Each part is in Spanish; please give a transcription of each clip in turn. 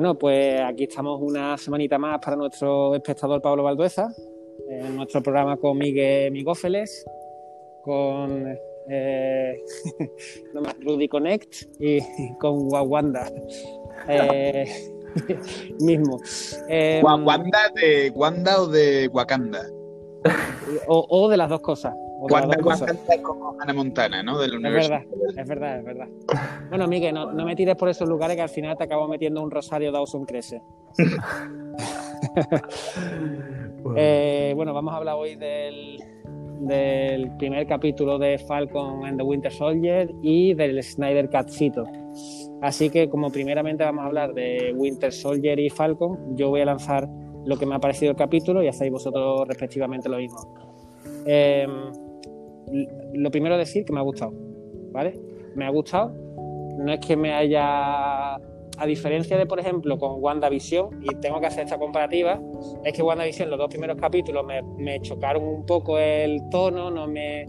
Bueno, pues aquí estamos una semanita más para nuestro espectador Pablo Valdueza, en nuestro programa con Miguel Migófeles, con eh, Rudy Connect y con Wanda. Eh, mismo. Eh, ¿Wanda de Wanda o de Wakanda? O, de las dos cosas. Wanda, es como Hannah Montana, ¿no? Del universo. Es verdad, es verdad, es verdad. Bueno, Miguel, no, me tires por esos lugares que al final te acabo metiendo un Rosario Dawson Crece. Eh, bueno, vamos a hablar hoy del, del primer capítulo de Falcon and the Winter Soldier y del Snyder Catcito. Así que como primeramente vamos a hablar de Winter Soldier y Falcon, yo voy a lanzar lo que me ha parecido el capítulo y hacéis vosotros respectivamente lo mismo. Em, lo primero decir que me ha gustado, ¿vale? Me ha gustado. No es que me haya a diferencia de, por ejemplo, con WandaVision, y tengo que hacer esta comparativa, es que WandaVision, los dos primeros capítulos, me, me chocaron un poco el tono, no me,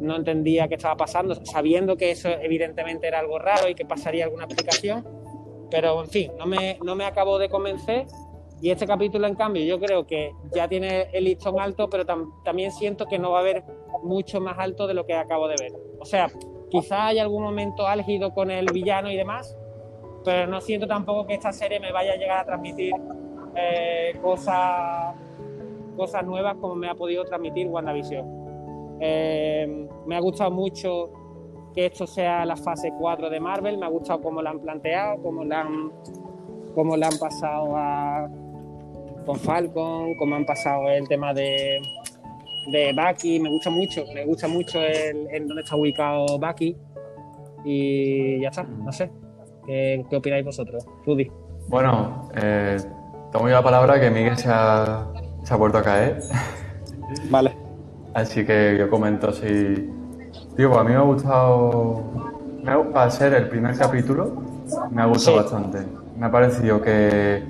no entendía qué estaba pasando, sabiendo que eso evidentemente era algo raro y que pasaría alguna explicación, pero en fin, no me, no me acabó de convencer. Y este capítulo, en cambio, yo creo que ya tiene el listón alto, pero también siento que no va a haber mucho más alto de lo que acabo de ver. O sea, quizá haya algún momento álgido con el villano y demás, pero no siento tampoco que esta serie me vaya a llegar a transmitir eh, cosas, cosas nuevas como me ha podido transmitir WandaVision. Eh, me ha gustado mucho que esto sea la fase 4 de Marvel, me ha gustado cómo la han planteado, cómo la cómo la han pasado a, con Falcon, cómo han pasado el tema de, de Bucky, me gusta mucho, me gusta mucho el, en dónde está ubicado Bucky y ya está, no sé, ¿qué, opináis vosotros? Rudy. Bueno, eh, tomo yo la palabra que Miguel se ha, se ha vuelto a caer. Vale. Así que yo comento si... Digo, a mí me ha gustado... Para ser el primer capítulo, me ha gustado bastante. Me ha parecido que,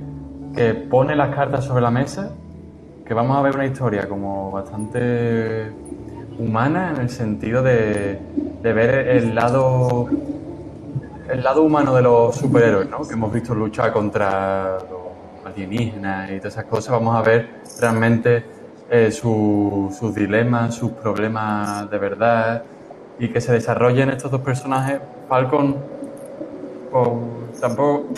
que pone las cartas sobre la mesa, que vamos a ver una historia como bastante humana en el sentido de, de ver el lado el lado humano de los superhéroes, ¿no? Que hemos visto luchar contra los alienígenas y todas esas cosas. Vamos a ver realmente eh, sus dilemas, sus problemas de verdad y que se desarrollen estos dos personajes. Falcon, tampoco,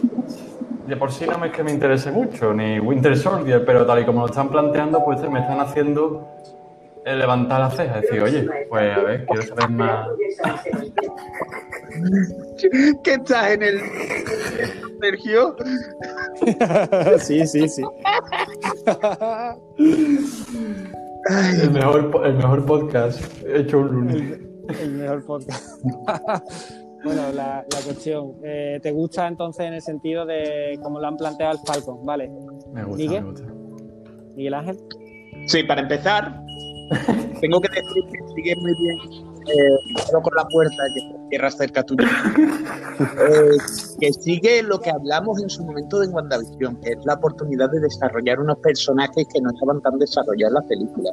de por sí no es que me interese mucho, ni Winter Soldier, pero tal y como lo están planteando, pues me están haciendo eh, levantar la ceja, decir, oye, pues a ver, quiero saber más. ¿Qué estás en el Sergio? sí, sí, sí. el, mejor, el mejor podcast hecho un lunes. El, mejor podcast. bueno, la, la cuestión. Eh, ¿Te gusta entonces en el sentido de cómo lo han planteado el Falcon? Vale. Me gusta, ¿Miguel? me gusta. ¿Miguel Ángel? Sí, para empezar, tengo que decir que sigue muy bien eh, con la puerta que tierra cerca tuya, eh, que sigue lo que hablamos en su momento de WandaVision, que es la oportunidad de desarrollar unos personajes que no estaban tan desarrollados en la película,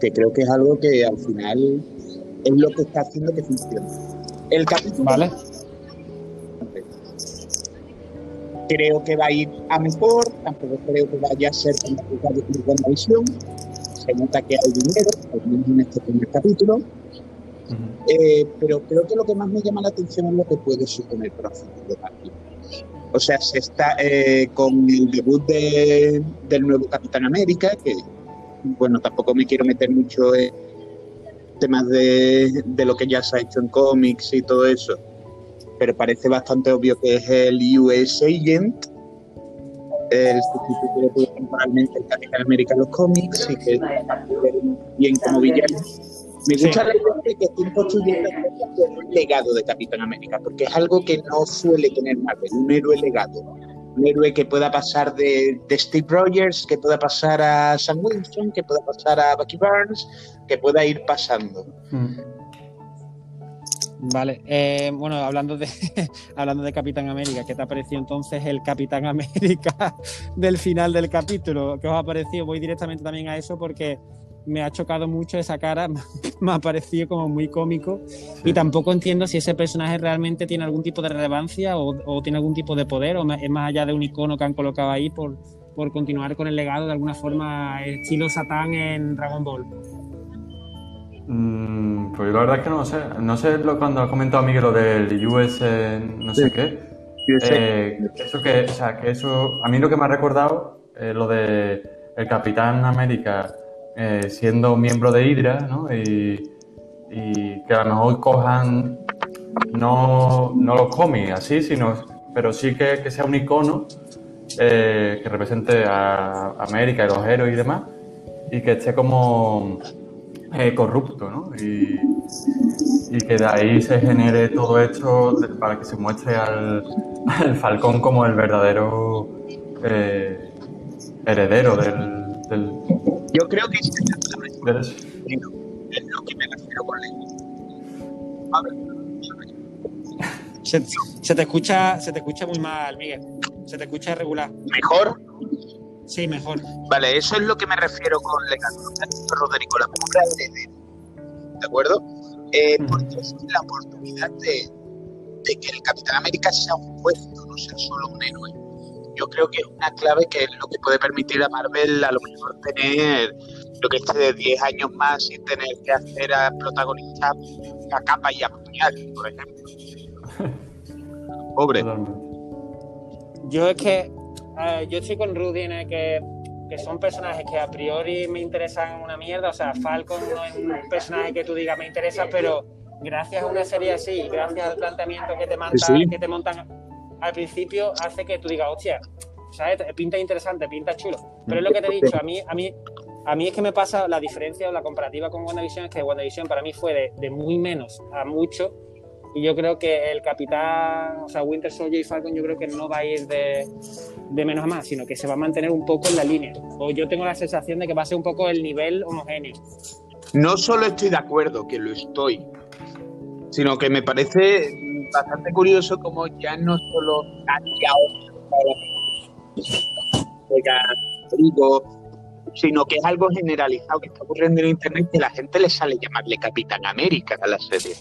que creo que es algo que al final es lo que está haciendo que funcione. El capítulo... Vale. Creo que va a ir a mejor, tampoco creo que vaya a ser complicado como WandaVision. Se nota que hay dinero, al menos en este primer capítulo eh, pero creo que lo que más me llama la atención es lo que puede suponer para el de Marvel. O sea, se está eh, con el debut del nuevo Capitán América, que, bueno, tampoco me quiero meter mucho en temas de, de lo que ya se ha hecho en cómics y todo eso, pero parece bastante obvio que es el US Agent, el sustituto que temporalmente el Capitán América en los cómics y que bien como villano. Me gusta la idea de que estén construyendo un legado de Capitán América, porque es algo que no suele tener Marvel, un héroe legado. Un héroe que pueda pasar de, Steve Rogers, que pueda pasar a Sam Wilson, que pueda pasar a Bucky Barnes, que pueda ir pasando. Mm. Vale, eh, bueno, hablando de, hablando de Capitán América, ¿qué te ha parecido entonces el Capitán América del final del capítulo? ¿Qué os ha parecido? Voy directamente también a eso porque me ha chocado mucho esa cara, me ha parecido como muy cómico y tampoco entiendo si ese personaje realmente tiene algún tipo de relevancia o, tiene algún tipo de poder o es más allá de un icono que han colocado ahí por, por continuar con el legado de alguna forma estilo Satán en Dragon Ball. Mm, pues la verdad es que no lo sé. No sé lo, cuando ha comentado Miguel lo del US no sé qué. Eh, eso que, o sea, que eso, a mí lo que me ha recordado es lo de el Capitán América eh, siendo miembro de Hydra, ¿no? Y, que a lo mejor cojan no, no los cómics así, sino, pero sí que, que sea un icono eh, que represente a América y los héroes y demás, y que esté como eh, corrupto, ¿no? Y, que de ahí se genere todo esto para que se muestre al, Falcón como el verdadero heredero del, Yo creo que es lo que me refiero con se, se, te escucha, se te escucha muy mal, Miguel. Se te escucha regular. ¿Mejor? Sí, mejor. Vale, eso es lo que me refiero con Legal. Rodrigo, la pregunta de, ¿de acuerdo? Eh, porque es la oportunidad de, que el Capitán América sea un puesto, no sea solo un héroe. Yo creo que es una clave que es lo que puede permitir a Marvel a lo mejor tener lo que esté de 10 años más sin tener que hacer a protagonistas a capa y a puñal, por ejemplo. Pobre. Yo es que yo estoy con Rudy en el que, que, son personajes que a priori me interesan una mierda. O sea, Falcon no es un personaje que tú digas me interesa, pero gracias a una serie así, gracias al planteamiento que te, montan, que te montan al principio, hace que tú digas, hostia, ¿sabes? Pinta interesante, pinta chulo. Pero es lo que te he dicho, a mí, a mí, a mí es que me pasa la diferencia o la comparativa con WandaVision, es que WandaVision para mí fue de, de muy menos a mucho y yo creo que el capitán, o sea, Winter Soldier y Falcon, yo creo que no va a ir de, de, menos a más, sino que se va a mantener un poco en la línea. O yo tengo la sensación de que va a ser un poco el nivel homogéneo. No solo estoy de acuerdo, que lo estoy, sino que me parece bastante curioso como ya no solo digo, sino que es algo generalizado que está ocurriendo en Internet que la gente le sale llamarle Capitán América a la serie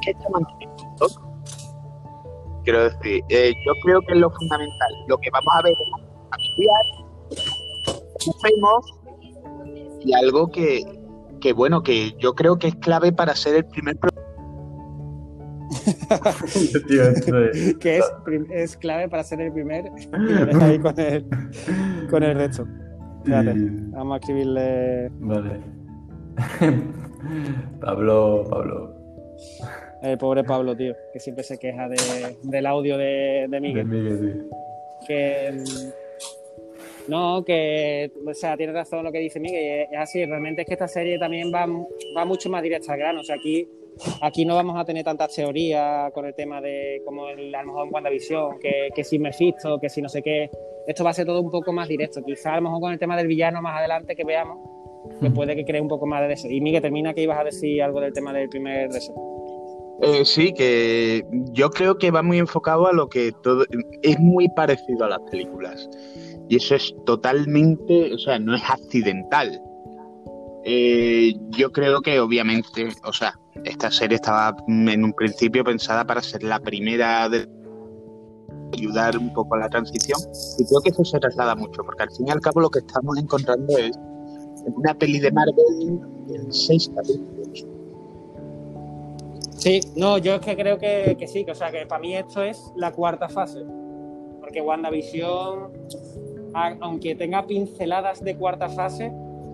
que está manteniendo Quiero decir, eh, yo creo que es lo fundamental. Lo que vamos a ver es familiar, y algo que, que, bueno, que yo creo que es clave para ser el primer que es, es, clave para ser el primer y ahí con el, con el resto. vamos a escribirle. Vale. Pablo, Pablo. El pobre Pablo, tío, que siempre se queja del audio de, Miguel. Miguel Que. No, que. O sea, tiene razón lo que dice Miguel. Es así, realmente es que esta serie también va, va mucho más directa al grano. O sea, aquí, aquí no vamos a tener tantas teorías con el tema de. como el, a lo mejor en WandaVision, que, que si Mephisto, que si no sé qué. Esto va a ser todo un poco más directo. Quizá a lo mejor con el tema del villano más adelante que veamos que puede que cree un poco más de eso. Y Miguel, termina que ibas a decir algo del tema del primer deseo. Eh, sí, que yo creo que va muy enfocado a lo que todo es muy parecido a las películas. Y eso es totalmente, o sea, no es accidental. Eh, yo creo que obviamente, o sea, esta serie estaba en un principio pensada para ser la primera de ayudar un poco a la transición y creo que eso se traslada mucho porque al fin y al cabo lo que estamos encontrando es una peli de Marvel en seis capítulos. Sí, no, yo es que creo que, sí, que, o sea, que para mí esto es la cuarta fase. Porque WandaVision, aunque tenga pinceladas de cuarta fase,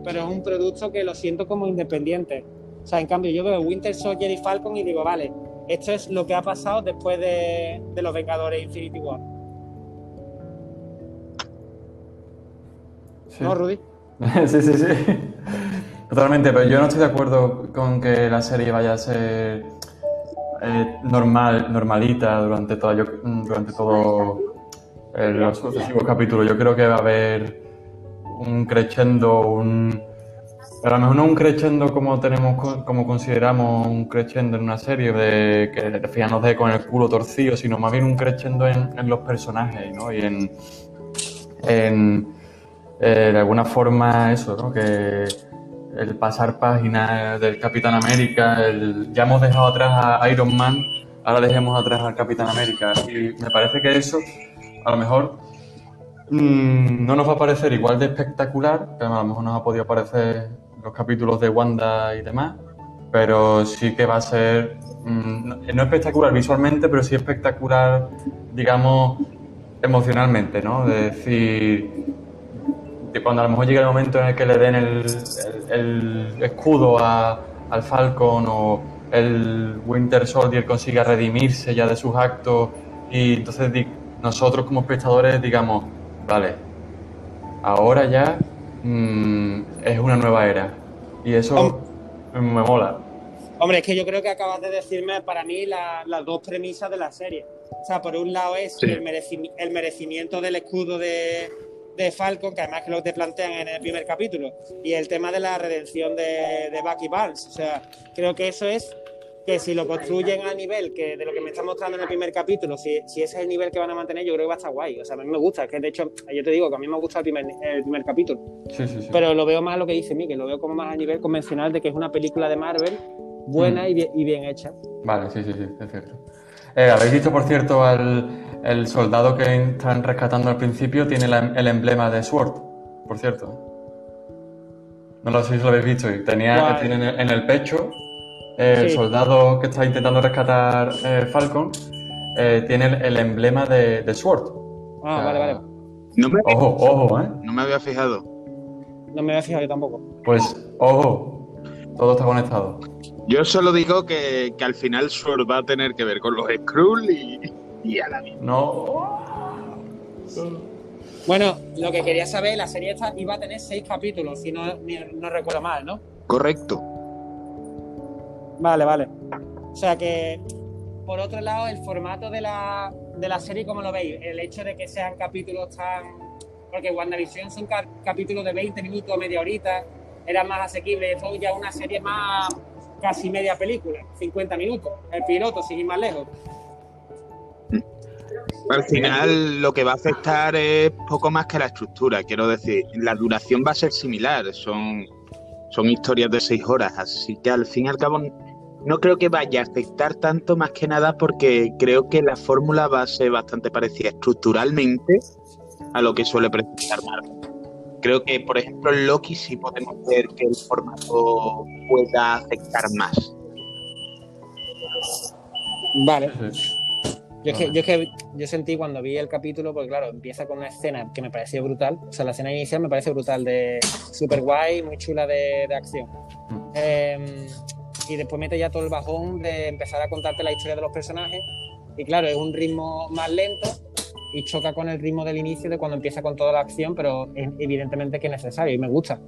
pero es un producto que lo siento como independiente. O sea, en cambio, yo veo Winter Soldier y Falcon y digo, vale, esto es lo que ha pasado después de, de los Vengadores Infinity War. ¿No, Rudy? sí, sí, sí. Totalmente, pero yo no estoy de acuerdo con que la serie vaya a ser eh, normal, normalita durante, toda, yo, durante todo los sucesivos capítulos. Yo creo que va a haber un crescendo, un... a lo mejor no un crescendo como tenemos, como consideramos un crescendo en una serie de que final nos deje con el culo torcido, sino más bien un crescendo en, en los personajes, ¿no? Y en, en eh, de alguna forma eso, ¿no? Que el pasar páginas del Capitán América, el, ya hemos dejado atrás a Iron Man, ahora dejemos atrás al Capitán América. Y me parece que eso, a lo mejor, mm, no nos va a parecer igual de espectacular, que a lo mejor nos ha podido parecer los capítulos de Wanda y demás, pero sí que va a ser, mm, no espectacular visualmente, pero sí espectacular, digamos, emocionalmente, ¿no? De decir, cuando a lo mejor llega el momento en el que le den el, escudo al Falcon o el Winter Soldier consiga redimirse ya de sus actos y entonces nosotros como espectadores digamos, vale, ahora ya mm, es una nueva era y eso me mola. Hombre, es que yo creo que acabas de decirme para mí las dos premisas de la serie. O sea, por un lado es el, merecimiento del escudo de, de Falcon, que además que lo te plantean en el primer capítulo, y el tema de la redención de, de Bucky Barnes. O sea, creo que eso es que si lo construyen a nivel que de lo que me están mostrando en el primer capítulo, si, si ese es el nivel que van a mantener, yo creo que va a estar guay. O sea, a mí me gusta, es que de hecho, yo te digo que a mí me gusta el primer, el primer capítulo. Sí, sí, sí. Pero lo veo más lo que dice Miguel, lo veo como más a nivel convencional de que es una película de Marvel buena mm. y, bien, y, bien, hecha. Vale, sí, sí, sí, es cierto. Eh, ¿Habéis visto, por cierto, al, el soldado que están rescatando al principio tiene el emblema de Sword, por cierto. No lo sé si lo habéis visto. Tenía, tiene en el pecho el soldado que está intentando rescatar eh, Falcon eh, tiene el, emblema de, Sword. Ah, vale, vale. ojo, ojo, ¿eh? No me había fijado. No me había fijado yo tampoco. Pues, ojo, todo está conectado. Yo solo digo que, que al final Sword va a tener que ver con los Skrull y, y a la misma. No. Bueno, lo que quería saber, la serie esta iba a tener seis capítulos, si no, no recuerdo mal, ¿no? Correcto. Vale, vale. O sea que, por otro lado, el formato de la, de la serie, ¿cómo lo veis? El hecho de que sean capítulos tan... Porque WandaVision son capítulos de 20 minutos, media horita, era más asequible. Esto ya una serie más casi media película, 50 minutos. El piloto, sin ir más lejos. Al final lo que va a afectar es poco más que la estructura, quiero decir, la duración va a ser similar, son, son historias de seis horas, así que al fin y al cabo no creo que vaya a afectar tanto más que nada porque creo que la fórmula va a ser bastante parecida estructuralmente a lo que suele presentar Marvel. Creo que, por ejemplo, Loki sí podemos ver que el formato pueda afectar más. Vale. Yo es, que, yo que yo sentí cuando vi el capítulo, porque claro, empieza con una escena que me pareció brutal. O sea, la escena inicial me parece brutal, de super guay, muy chula de, de acción. Mm. Y después mete ya todo el bajón de empezar a contarte la historia de los personajes. Y claro, es un ritmo más lento y choca con el ritmo del inicio de cuando empieza con toda la acción, pero evidentemente que es necesario y me gusta.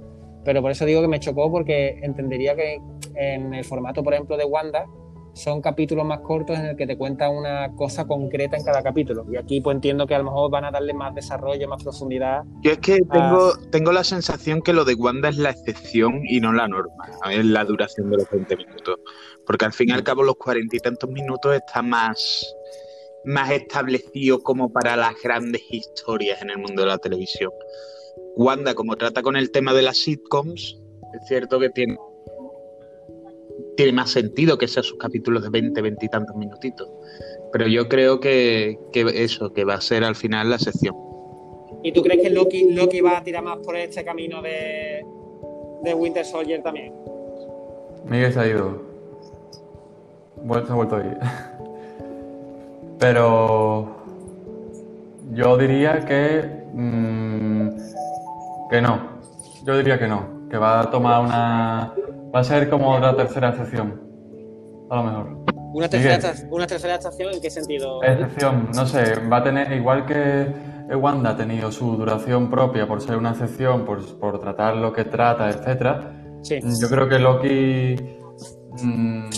Pero por eso digo que me chocó porque entendería que en el formato, por ejemplo, de Wanda, son capítulos más cortos en el que te cuenta una cosa concreta en cada capítulo. Y aquí pues entiendo que a lo mejor van a darle más desarrollo, más profundidad. Yo es que tengo, tengo la sensación que lo de Wanda es la excepción y no la norma, es la duración de los 20 minutos. Porque al fin y al cabo los cuarenta y tantos minutos está más, más establecido como para las grandes historias en el mundo de la televisión. Wanda, como trata con el tema de las sitcoms, es cierto que tiene tiene más sentido que sean sus capítulos de 20, 20 y tantos minutitos. Pero yo creo que, eso, que va a ser al final la sección. ¿Y tú crees que Loki, Loki va a tirar más por este camino de, de Winter Soldier también? Miguel se ha ido. se ha vuelto a ir. Pero yo diría que. Mm, que no. Yo diría que no. Que va a tomar una Va a ser como la tercera estación. A lo mejor. ¿Una tercera, ¿Una tercera estación en qué sentido? Excepción, no sé, va a tener, igual que Wanda ha tenido su duración propia por ser una excepción, por, por tratar lo que trata, etcétera. Sí. Yo creo que Loki. Mm,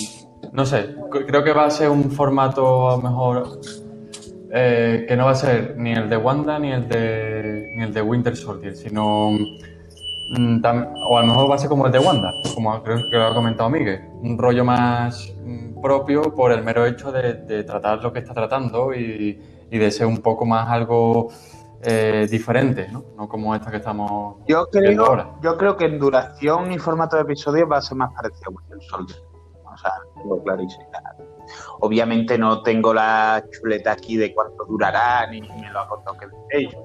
no sé, creo que va a ser un formato a lo mejor eh, que no va a ser ni el de Wanda ni el de, ni el de Winter Soldier, sino o a lo mejor va a ser como el de Wanda, como creo que lo ha comentado Miguel, un rollo más mm, propio por el mero hecho de, tratar lo que está tratando y, de ser un poco más algo eh, diferentes, ¿no? No como esta que estamos yo viendo ahora. creo, yo creo que en duración y formato de episodio va a ser más parecido a Winter Soldier. O sea, tengo clarísimo. Obviamente no tengo la chuleta aquí de cuánto durará, ni me lo ha contado que ellos.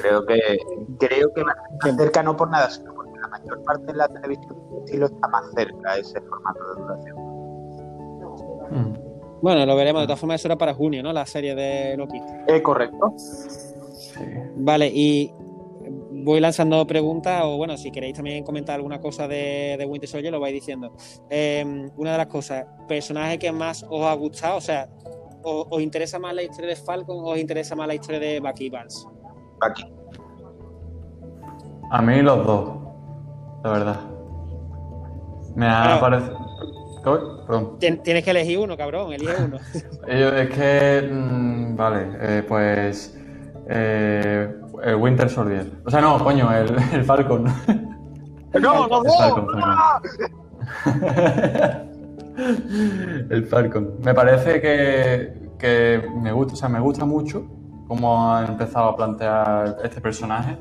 Creo que creo que ser cerca no por nada, sino porque la mayor parte de la televisión de estilo está más cerca a ese formato de duración. Mm. Bueno, lo veremos. De todas formas, eso era para junio, ¿no? La serie de Loki. ¿Es correcto? Sí. Vale, y voy lanzando preguntas, o bueno, si queréis también comentar alguna cosa de, de Winter Soldier, lo vais diciendo. Eh, una de las cosas, personaje que más os ha gustado, o sea, ¿os, os interesa más la historia de Falcon o os interesa más la historia de Bucky Barnes? Aquí. A mí los dos, la verdad. Me ha Pero- parecido... Perdón. Tien- Tienes que elegir uno, cabrón, elige uno. Ellos- es que, mm, vale, eh, pues eh, el Winter Soldier. O sea, no, coño, el, el Falcon. ¡No, no, El Falcon, el Falcon. Me parece que, que me gusta, o sea, me gusta mucho cómo ha empezado a plantear este personaje.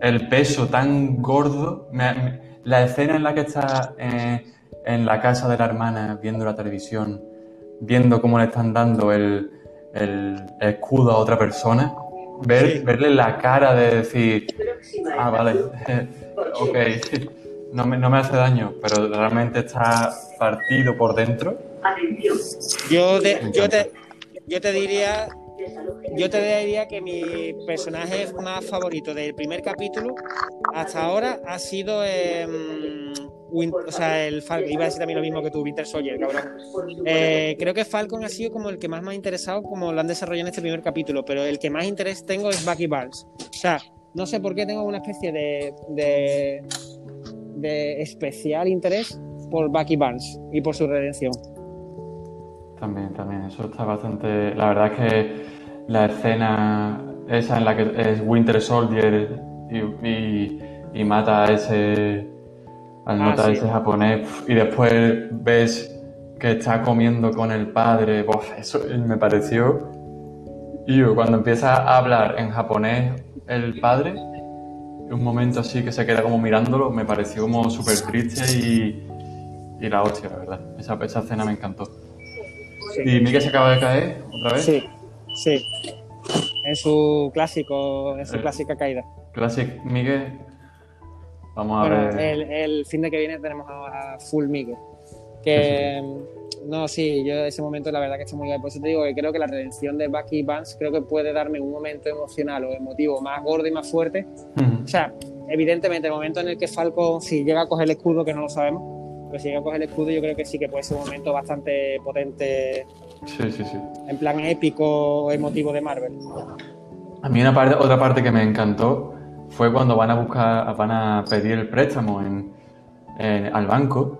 El peso tan gordo, me- me- la escena en la que está eh, en la casa de la hermana viendo la televisión, viendo cómo le están dando el, el escudo a otra persona, ver, Sí. verle la cara de decir, ah, vale, ok, no me, no me hace daño, pero realmente está partido por dentro. Yo te, yo te, yo te diría, yo te diría que mi personaje más favorito del primer capítulo hasta ahora ha sido Win- o sea, el Falcon. Iba a decir también lo mismo que tú, Winter Soldier, cabrón. Eh, creo que Falcon ha sido como el que más me ha interesado, como lo han desarrollado en este primer capítulo, pero el que más interés tengo es Bucky Barnes. O sea, no sé por qué tengo una especie de, de, de especial interés por Bucky Barnes y por su redención. También, también, eso está bastante... La verdad es que la escena esa en la que es Winter Soldier y, y- y mata a ese... al Ah, sí. ese japonés y después ves que está comiendo con el padre, eso me pareció... Y cuando empieza a hablar en japonés el padre, un momento así que se queda como mirándolo, me pareció como súper triste y, y la hostia, la verdad. Esa, esa escena me encantó. ¿Y Miguel se acaba de caer otra vez? Sí, sí. En su clásico, en su Eh. clásica caída. Classic Miguel. Vamos a Bueno, ver. el, el fin de que viene tenemos a, a Full Miguel. Que no, sí, yo ese momento la verdad que estoy muy bien. Por eso te digo que creo que la redención de Bucky Barnes creo que puede darme un momento emocional o emotivo más gordo y más fuerte. Ujú. O sea, evidentemente el momento en el que Falcon, si llega a coger el escudo, que no lo sabemos, pero si llega a coger el escudo, yo creo que sí que puede ser un momento bastante potente, Sí, sí, sí. en plan épico, emotivo de Marvel. A mí una parte, otra parte que me encantó fue cuando van a buscar, van a pedir el préstamo en, en- al banco.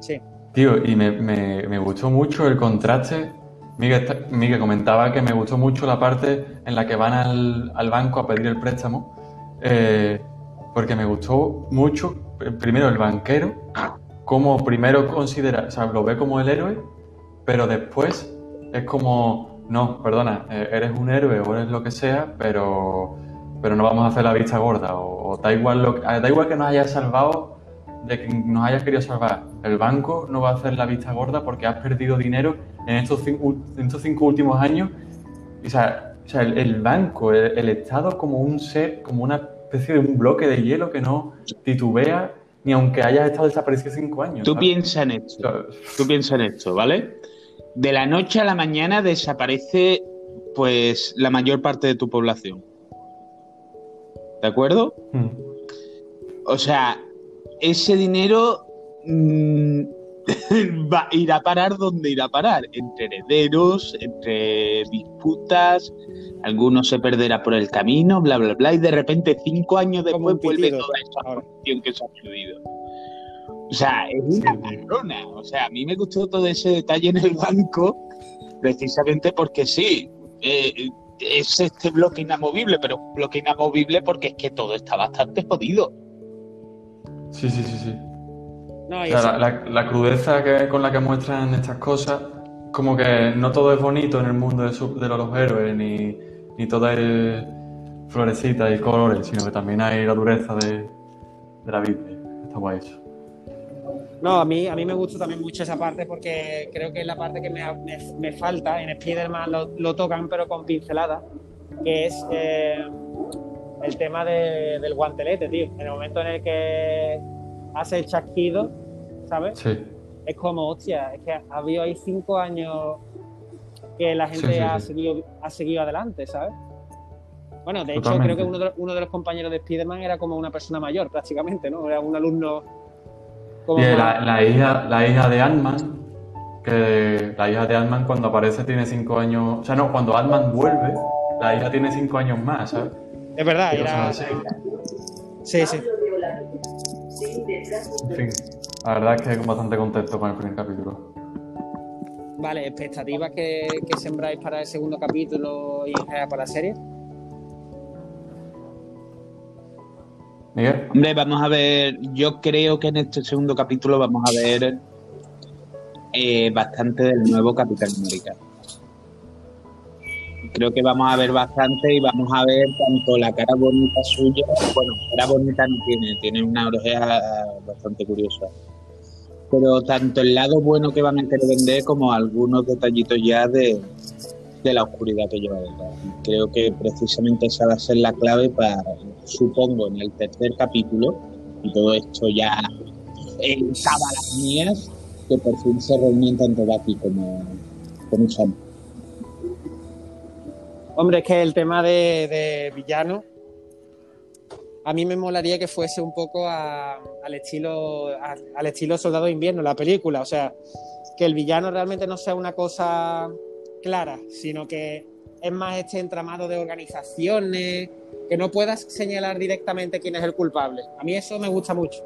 Sí. Tío, y me, me- me gustó mucho el contraste. Miguel, Miguel comentaba que me gustó mucho la parte en la que van al, al banco a pedir el préstamo. eh, porque me gustó mucho, primero, el banquero, como primero considera, o sea, lo ve como el héroe, pero después es como, no, perdona, eh, eres un héroe o eres lo que sea, pero, pero no vamos a hacer la vista gorda. O, o da, igual lo, da igual que nos hayas salvado, de que nos hayas querido salvar. El banco no va a hacer la vista gorda porque has perdido dinero en estos cinco, en estos cinco últimos años. O sea, o sea, el, el banco, el, el Estado como un ser, como una especie de un bloque de hielo que no titubea ni aunque hayas estado desaparecido cinco años. Tú ¿sabes? piensa en O esto. sea, Tú piensa en esto, ¿vale? De la noche a la mañana desaparece pues la mayor parte de tu población. ¿De acuerdo? mm, O sea, ese dinero mm, va, irá a parar donde irá a parar, entre herederos, entre disputas, algunos se perderá por el camino, bla, bla, bla, y de repente cinco años después vuelve pitido, toda esa ahora. corrupción que se ha perdido. O sea, es una marrona. O sea, a mí me gustó todo ese detalle en el banco, precisamente porque sí, eh, es este bloque inamovible, pero un bloque inamovible porque es que todo está bastante jodido. sí, sí, sí, sí. No, O sea, la, la- la crudeza que, con la que muestran estas cosas, como que no todo es bonito en el mundo de, su- de los héroes, ni, ni todo es florecitas y colores, sino que también hay la dureza de, la vida. Está guay eso. No, a mí, a mí me gusta también mucho esa parte porque creo que es la parte que me, me, falta. En Spider-Man lo, tocan, pero con pincelada, que es eh, el tema del guantelete, tío. En el momento en el que hace el chasquido, ¿sabes? Sí. Es como, hostia, es que ha habido ahí cinco años que la gente ha, Seguido, ha seguido adelante, ¿sabes? Bueno, de hecho, creo que uno de, uno de, los compañeros de Spider-Man era como una persona mayor, prácticamente, ¿no? Era un alumno. Como la, hija, la hija de Ant-Man, que la hija de Ant-Man cuando aparece tiene cinco años. O sea, no, cuando Ant-Man vuelve, la hija tiene cinco años más, ¿sabes? Es verdad, era. Sí, sí. En fin, la verdad es que estoy bastante contento con el primer capítulo. Vale, ¿expectativas que, que sembráis para el segundo capítulo y para la serie? Miguel. Hombre, vamos a ver, yo creo que en este segundo capítulo vamos a ver eh, bastante del nuevo Capitán América. Creo que vamos a ver bastante y vamos a ver tanto la cara bonita suya, bueno, cara bonita no tiene, tiene una oreja bastante curiosa, pero tanto el lado bueno que van a querer vender como algunos detallitos ya de, de la oscuridad que lleva detrás. Creo que precisamente esa va a ser la clave para, supongo, en el tercer capítulo, y todo esto ya en las mías, que por fin se reúnen tanto Bucky como, como Sam. Hombre, es que el tema de, villano, a mí me molaría que fuese un poco al estilo al estilo Soldado de Invierno, la película, o sea, que el villano realmente no sea una cosa clara, sino que es más este entramado de organizaciones, que no puedas señalar directamente quién es el culpable. A mí eso me gusta mucho.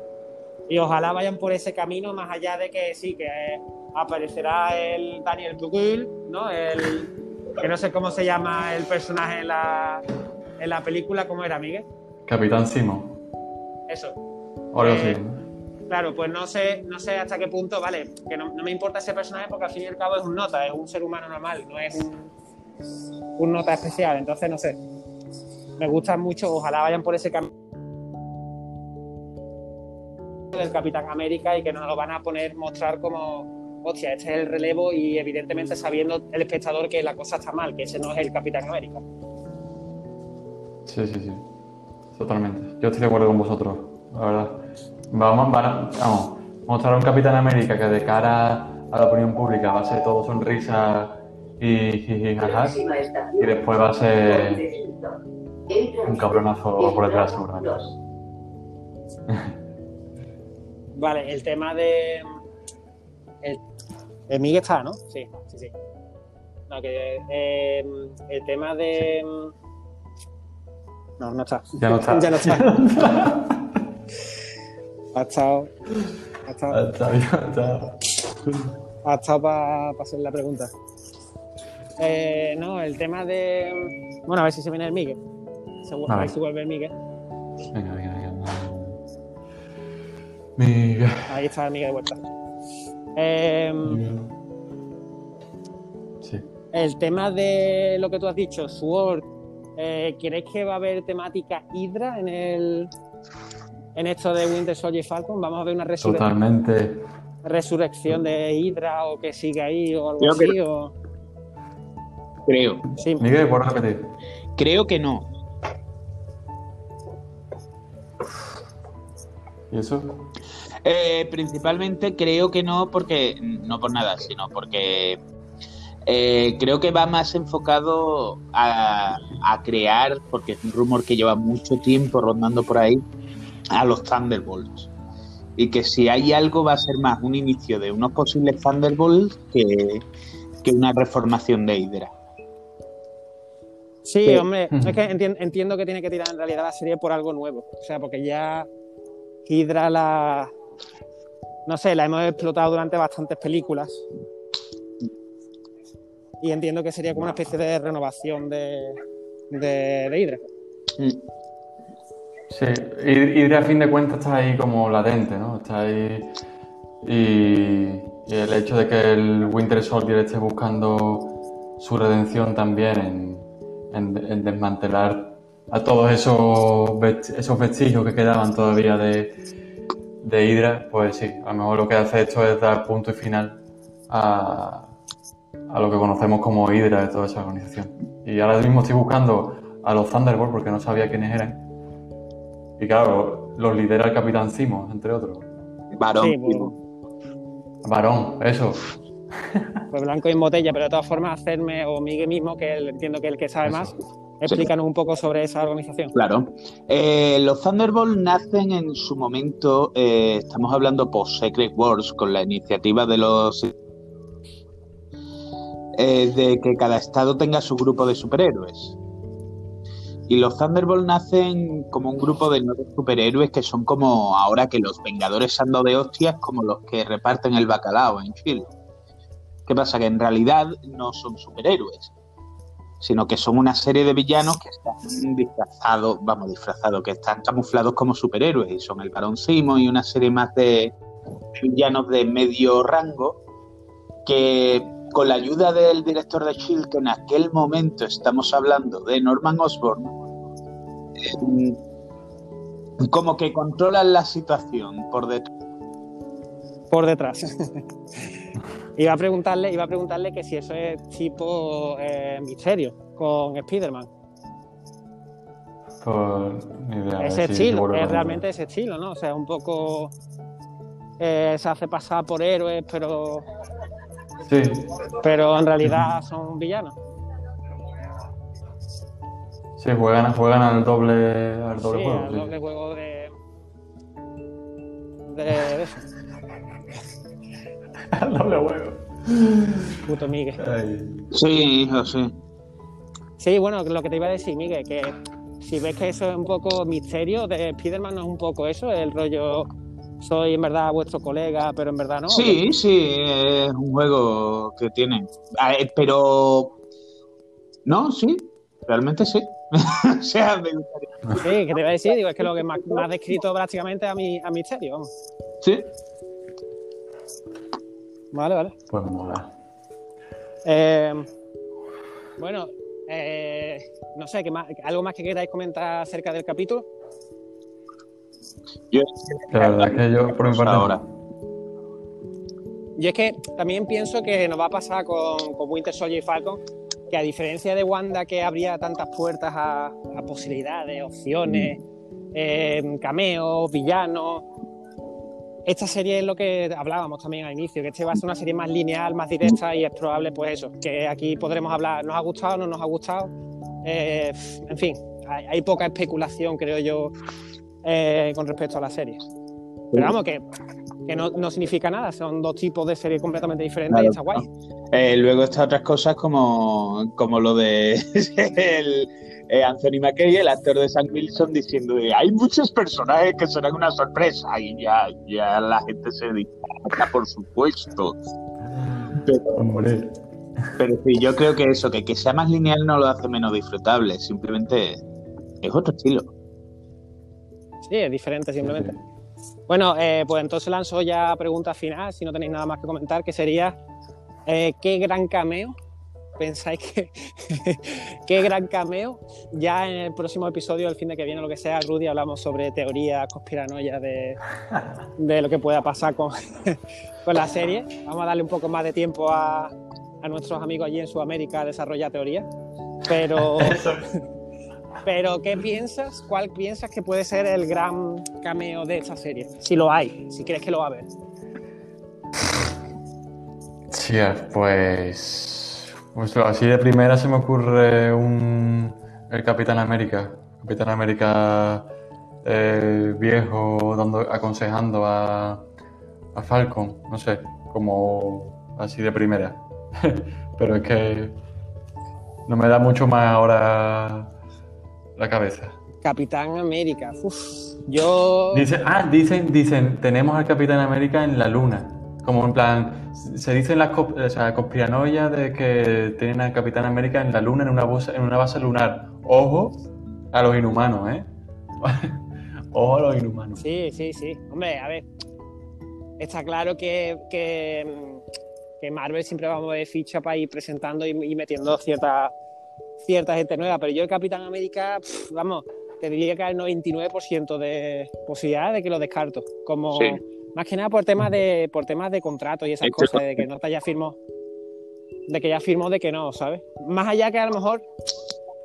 Y ojalá vayan por ese camino, más allá de que sí, que aparecerá el Daniel Brühl, ¿no? El, que no sé cómo se llama el personaje en la, en la película, ¿cómo era, Miguel? Capitán Simo. Eso. Ahora sí. Claro, pues no sé, no sé hasta qué punto, vale, que no, me importa ese personaje porque al fin y al cabo es un nota, es un ser humano normal, no es un, nota especial, entonces no sé. Me gusta mucho, ojalá vayan por ese camino del Capitán América y que nos lo van a poner, mostrar como, hostia, este es el relevo y evidentemente sabiendo el espectador que la cosa está mal, que ese no es el Capitán América. Sí, sí, sí, totalmente. Yo estoy de acuerdo con vosotros, la verdad. Vamos, vamos, mostrar a un Capitán América que de cara a la opinión pública va a ser todo sonrisa y jijijajas y después va a ser un cabronazo por detrás seguramente. Vale, el tema de... El, el Miguel está, ¿no? Sí, sí, sí. No, que, eh, el tema de... No, no está. Ya no está. ya no está. Ha estado. Ha estado. Ha estado, para hacer la pregunta. Eh, no, el tema de. Bueno, a ver si se viene el Miguel. Seguro, a ver si vuelve el Miguel. Venga, venga, venga. Miguel. Ahí está el Miguel de vuelta. Eh, sí. El tema de lo que tú has dicho, Sword. Eh, ¿Crees que va a haber temática Hydra en el, en esto de Winter Soldier Falcon? ¿Vamos a ver una resurrección de Hydra o que sigue ahí o algo así? Creo. Sí. Miguel, por repetir. Creo que no. ¿Y eso? Eh, principalmente creo que no, porque no por nada, sino porque eh, creo que va más enfocado a, a, crear, porque es un rumor que lleva mucho tiempo rondando por ahí, a los Thunderbolts. Y que si hay algo va a ser más un inicio de unos posibles Thunderbolts que, que una reformación de Hydra. Sí, hombre, es que entiendo, que tiene que tirar en realidad la serie por algo nuevo. O sea, porque ya Hydra la. No sé, la hemos explotado durante bastantes películas. Y entiendo que sería como una especie de renovación de, de, Hydra. Sí, y, a fin de cuentas está ahí como latente, ¿no? Está ahí. Y, el hecho de que el Winter Soldier esté buscando su redención también en, desmantelar a todos esos, esos vestigios que quedaban todavía de, de Hydra, pues sí, a lo mejor lo que hace esto es dar punto y final a, a lo que conocemos como Hydra de toda esa organización. Y ahora mismo estoy buscando a los Thunderbolts porque no sabía quiénes eran. Y claro, los lidera el Capitán Simo, entre otros. Varón. Varón, eso. Pues blanco y en botella, pero de todas formas hacerme, o Miguel mismo, que entiendo que es el que sabe más, explícanos un poco sobre esa organización. Claro. Eh, los Thunderbolts nacen en su momento, eh, estamos hablando post-Secret Wars, con la iniciativa de los... Eh, de que cada estado tenga su grupo de superhéroes. Y los Thunderbolts nacen como un grupo de nueve superhéroes que son como ahora que los Vengadores ando de hostias, como los que reparten el bacalao en Chile. ¿Qué pasa? Que en realidad no son superhéroes, sino que son una serie de villanos que están disfrazados, vamos, disfrazados, que están camuflados como superhéroes y son el Barón Simo y una serie más de villanos de medio rango que con la ayuda del director de Shield, que en aquel momento estamos hablando de Norman Osborn, eh, como que controlan la situación por detrás. Por detrás. iba a preguntarle, iba a preguntarle que si eso es tipo eh, misterio con Spider-Man. ese estilo, es realmente ese estilo, ¿no? O sea, un poco eh, se hace pasar por héroes, pero Sí. Pero en realidad son villanos. Sí, juegan, juegan al doble, al doble sí, juego. Al doble juego de. de, eso. al doble juego. Puto Miguel. Sí, hijo, sí. Sí, bueno, lo que te iba a decir, Miguel, que si ves que eso es un poco misterio de Spider-Man, no es un poco eso, el rollo soy en verdad vuestro colega, pero en verdad no. Sí, sí, es un juego que tiene. Pero. No, sí, realmente sí. o sea, me gustaría. Sí, que te iba a decir, digo, es que lo que más, más descrito prácticamente a mi a Misterio, vamos. Sí. Vale, vale. Pues mola. Eh, bueno, eh, no sé, ¿qué más, ¿algo más que queráis comentar acerca del capítulo? Yo, la verdad que yo, por mi parte, ahora. Yo es que también pienso que nos va a pasar con, Winter Soldier y Falcon, que a diferencia de Wanda, que abría tantas puertas a, posibilidades, opciones, eh, cameos, villanos, esta serie es lo que hablábamos también al inicio, que este va a ser una serie más lineal, más directa y es probable, pues eso, que aquí podremos hablar, nos ha gustado, no nos ha gustado, eh, en fin, hay, poca especulación, creo yo, eh, con respecto a la serie. Pero vamos, que, no, significa nada, son dos tipos de series completamente diferentes y está guay. Eh, luego están otras cosas como, como lo de el, eh, Anthony McKay, el actor de Sam Wilson, diciendo hay muchos personajes que serán una sorpresa y ya, ya la gente se dispara, por supuesto. Pero, pero sí, yo creo que eso, que, que sea más lineal no lo hace menos disfrutable, simplemente es otro estilo. Sí, es diferente simplemente. Bueno, eh, pues entonces lanzo ya pregunta final, si no tenéis nada más que comentar, que sería, eh, ¿qué gran cameo pensáis que qué gran cameo. Ya en el próximo episodio, el fin de que viene, lo que sea, Rudy, hablamos sobre teorías conspiranoias de, de lo que pueda pasar con, con la serie. Vamos a darle un poco más de tiempo a, a nuestros amigos allí en Sudamérica a desarrollar teorías. Pero, pero, ¿qué piensas? ¿Cuál piensas que puede ser el gran cameo de esta serie? Si lo hay, si crees que lo va a haber. Sí, pues, pues. así de primera se me ocurre un. El Capitán América. Capitán América eh, viejo dando, aconsejando a, a Falcon. No sé, como así de primera. pero es que no me da mucho más ahora la cabeza. Capitán América. Uf, yo. ah, dicen, dicen, tenemos al Capitán América en la luna. Como en plan, se dicen las o sea, conspiranoias de que tienen al Capitán América en la luna, en una, base, en una base lunar. Ojo a los inhumanos, ¿eh? Ojo a los inhumanos. Sí, sí, sí. Hombre, a ver. Está claro que, que, que Marvel siempre va a mover ficha para ir presentando y, y metiendo ciertas cierta gente nueva, pero yo el Capitán América, vamos, te diría que hay el 99% de posibilidad de que lo descarto. Como más que nada por temas de, por temas de contrato y esas cosas, de que no te haya firmado, de que ya firmó de que no, ¿sabes? Más allá que a lo mejor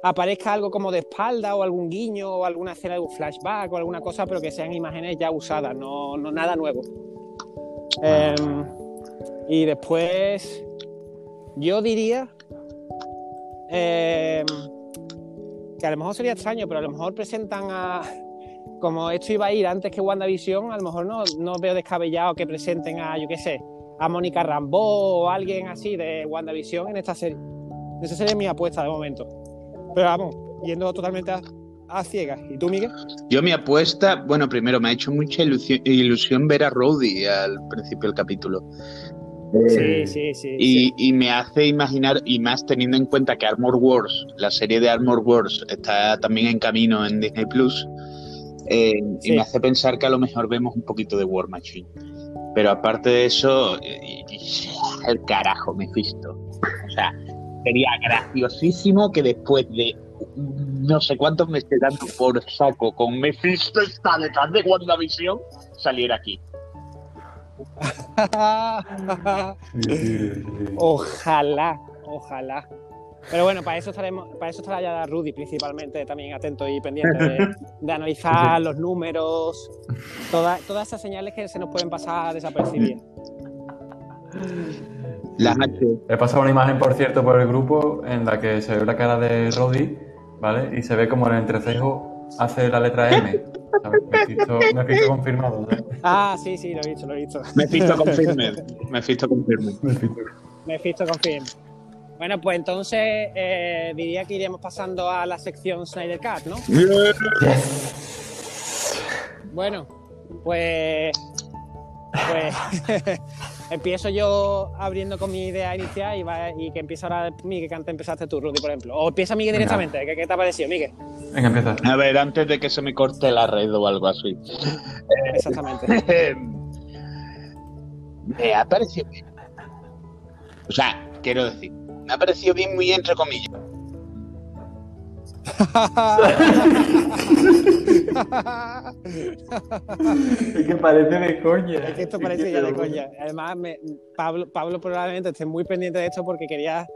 aparezca algo como de espalda o algún guiño o alguna escena de un flashback o alguna cosa, pero que sean imágenes ya usadas, no, no nada nuevo. Em, y después, yo diría em, que a lo mejor sería extraño, pero a lo mejor presentan a. Como esto iba a ir antes que WandaVision, a lo mejor no, no veo descabellado que presenten a, yo qué sé, a Mónica Rambeau o alguien así de WandaVision en esta serie. Esa sería mi apuesta de momento. Pero vamos, yendo totalmente a, ciegas. ¿Y tú, Miguel? Yo mi apuesta, bueno, primero me ha hecho mucha ilusión, ver a Rhodey al principio del capítulo. Sí, eh, sí, sí y, me hace imaginar, y más teniendo en cuenta que Armor Wars, la serie de Armor Wars, está también en camino en Disney Plus, eh, y me hace pensar que a lo mejor vemos un poquito de War Machine. Pero aparte de eso, eh, el carajo, me visto. O sea, sería graciosísimo que después de no sé cuántos meses dando por saco con Mephisto está detrás de WandaVision saliera aquí. ojalá, ojalá. Pero bueno, para eso estaremos, para eso estará ya Rudy principalmente también atento y pendiente de, analizar los números, todas, todas esas señales que se nos pueden pasar desapercibidas. He pasado una imagen, por cierto, por el grupo en la que se ve la cara de Roddy, ¿vale? Y se ve como el entrecejo hace la letra M. Me he visto confirmado. Ah, sí, sí, lo he visto, lo he visto. Me he visto confirme. Me he visto confirme. Me he visto confirme. Bueno, pues entonces eh, diría que iremos pasando a la sección Snyder Cut, ¿no? Bueno, pues. Pues. empiezo yo abriendo con mi idea inicial y, va, y que empieza ahora Miguel, que antes empezaste tú, Rudy, por ejemplo. O empieza Miguel directamente, ¿Qué, te ha parecido, Miguel? Venga, empieza. A ver, antes de que se me corte la red o algo así. Exactamente. me ha parecido bien. O sea, quiero decir, me ha parecido bien muy entre comillas es que parece de coña. Es que esto parece ya de coña. Además, Pablo, Pablo probablemente esté muy pendiente de esto porque quería,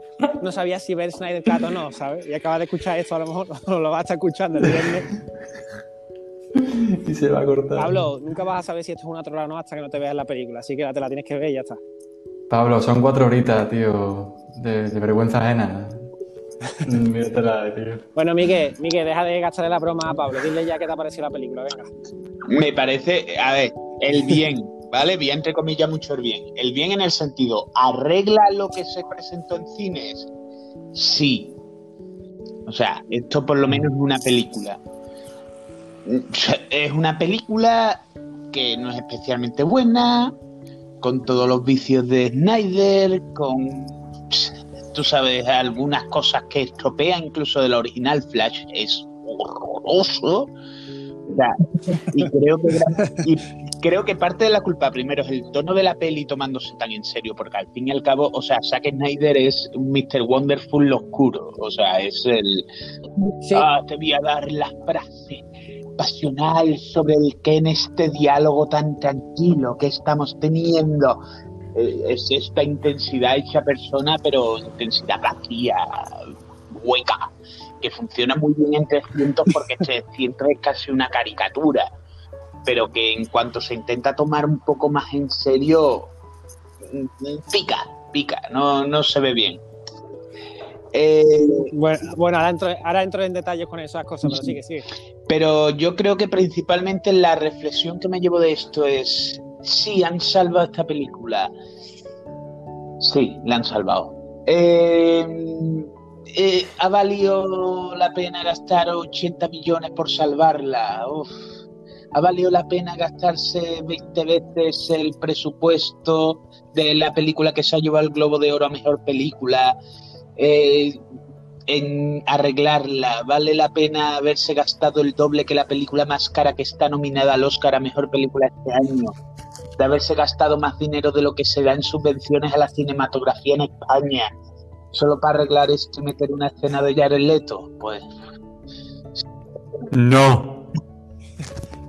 no sabía si ver Snyder Cut o no, ¿sabes? Y acaba de escuchar esto, a lo mejor lo va a estar escuchando el viernes. Y se va a cortar. Pablo, nunca vas a saber si esto es una trola o no hasta que no te veas la película, así que te la tienes que ver y ya está. Pablo, son cuatro horitas, tío, de, de vergüenza ajena. Bueno, Miguel, Miguel, deja de gastarle la broma a Pablo. Dile ya qué te ha parecido la película, venga. Me parece, a ver, el bien, ¿vale? Bien, entre comillas, mucho el bien. El bien en el sentido, ¿arregla lo que se presentó en cines? Sí. O sea, esto por lo menos es una película. Es una película que no es especialmente buena, con todos los vicios de Snyder, con tú sabes, algunas cosas que estropea incluso de la original Flash, es horroroso. y, creo que, y creo que parte de la culpa primero es el tono de la peli tomándose tan en serio, porque al fin y al cabo, o sea, Zack Snyder es un Mr. Wonderful oscuro, o sea, es el... Ah, te voy a dar la frase pasional sobre el que en este diálogo tan tranquilo que estamos teniendo es esta intensidad hecha persona, pero intensidad vacía, hueca, que funciona muy bien en 300 porque se siente casi una caricatura, pero que en cuanto se intenta tomar un poco más en serio, mm, pica, pica, no, no se ve bien. Eh, bueno, ahora, entro, ahora entro en detalles con esas cosas, pero sigue, sigue. Pero yo creo que principalmente la reflexión que me llevo de esto es sí, han salvado esta película. Sí, la han salvado. Eh, eh, ¿Ha valido la pena gastar 80 millones por salvarla? ¿Ha valido la pena gastarse 20 veces el presupuesto de la película que se ha llevado el Globo de Oro a Mejor Película? Eh, en arreglarla. ¿Vale la pena haberse gastado el doble que la película más cara que está nominada al Oscar a Mejor Película este año? De haberse gastado más dinero de lo que se da en subvenciones a la cinematografía en España. solo para arreglar esto y meter una escena de Jared Leto, pues. No.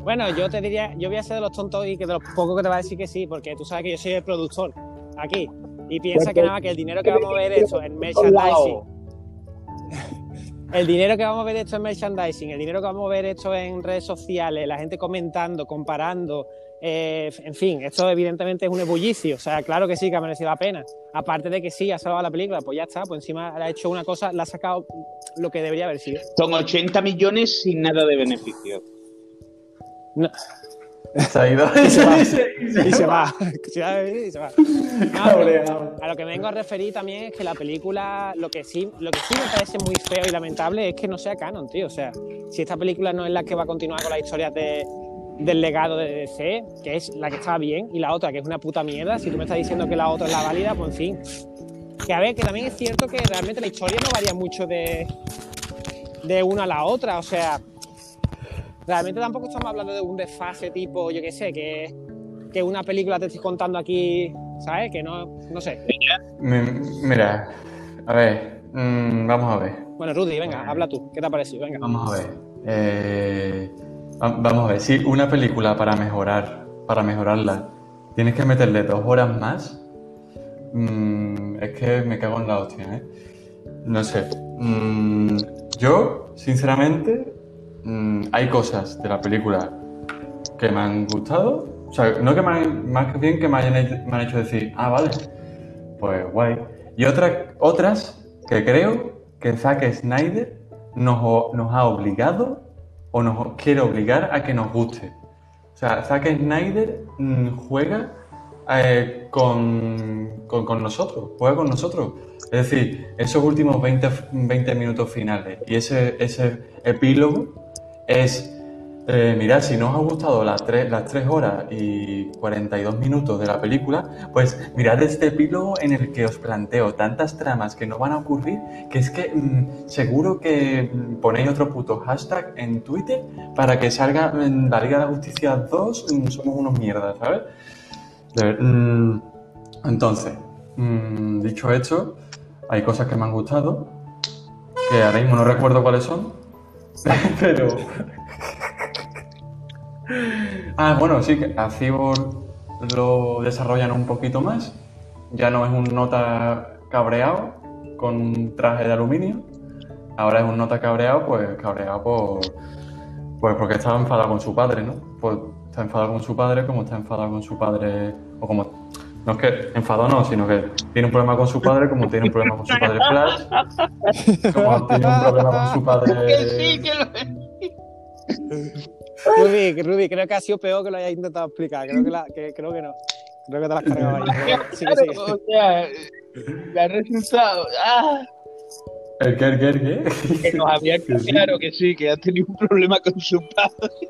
Bueno, yo te diría, yo voy a ser de los tontos y que de los pocos que te va a decir que sí, porque tú sabes que yo soy el productor aquí. Y piensa que nada, que el dinero que vamos a ver esto en merchandising. El dinero que vamos a ver esto en merchandising, el dinero que vamos a ver esto en redes sociales, la gente comentando, comparando, eh, en fin, esto evidentemente es un ebullicio. O sea, claro que sí, que ha merecido la pena. Aparte de que sí, ha salvado la película, pues ya está, pues encima ha hecho una cosa, la ha sacado lo que debería haber sido. Son 80 millones sin nada de beneficio. No. Se ha ido y se va. y se va. y se va. No, a lo que me vengo a referir también es que la película, lo que sí, lo que sí me parece muy feo y lamentable es que no sea canon, tío. O sea, si esta película no es la que va a continuar con las historias de, del legado de DC, que es la que está bien, y la otra, que es una puta mierda, si tú me estás diciendo que la otra es la válida, pues en fin. Que a ver, que también es cierto que realmente la historia no varía mucho de, de una a la otra, o sea, realmente tampoco estamos hablando de un desfase tipo, yo qué sé, que, que una película te estoy contando aquí, ¿sabes? Que no, no sé. Mira, a ver, mm, vamos a ver. Bueno, Rudy, venga, habla tú, ¿qué te ha parecido? Venga. Vamos a ver. Eh, vamos a ver, si una película para mejorar, para mejorarla, tienes que meterle dos horas más, mm, es que me cago en la hostia, ¿eh? No sé. Mm, yo, sinceramente, Mm, hay cosas de la película que me han gustado. O sea, no que me han, más bien que me, hayan, han hecho decir, ah, vale, pues guay. Y otras otras que creo que Zack Snyder nos ha obligado o nos quiere obligar a que nos guste. O sea, Zack Snyder mm, juega eh, con, con, nosotros, juega con nosotros. Es decir, esos últimos 20, 20 minutos finales y ese, ese epílogo es, eh, mirad, si no os ha gustado las 3, las 3 horas y 42 minutos de la película, pues mirad este epílogo en el que os planteo tantas tramas que no van a ocurrir, que es que mm, seguro que ponéis otro puto hashtag en Twitter para que salga en la Liga de la Justicia 2, mm, somos unos mierdas, ¿sabes? Mm, entonces, dicho esto, hay cosas que me han gustado, que ahora mismo no recuerdo cuáles son, Pero. Ah, bueno, sí, que a Cyborg lo desarrollan un poquito más. Ya no es un nota cabreado con un traje de aluminio. Ahora es un nota cabreado, pues cabreado por. Pues porque estaba enfadado con su padre, ¿no? Pues está enfadado con su padre como está enfadado con su padre. O como no es que enfado no, sino que tiene un problema con su padre, como tiene un problema con su padre Flash, como tiene un problema con su padre. Que sí, que lo Rudy, Rudy, creo que ha sido peor que lo hayas intentado explicar. Creo que, la, que, creo que no. Creo que te la has cargado ahí. Sí, sí. O sea, me ha resultado. ¡Ah! ¿El qué, el qué, el qué? Que nos había claro que sí, que ha tenido un problema con su padre.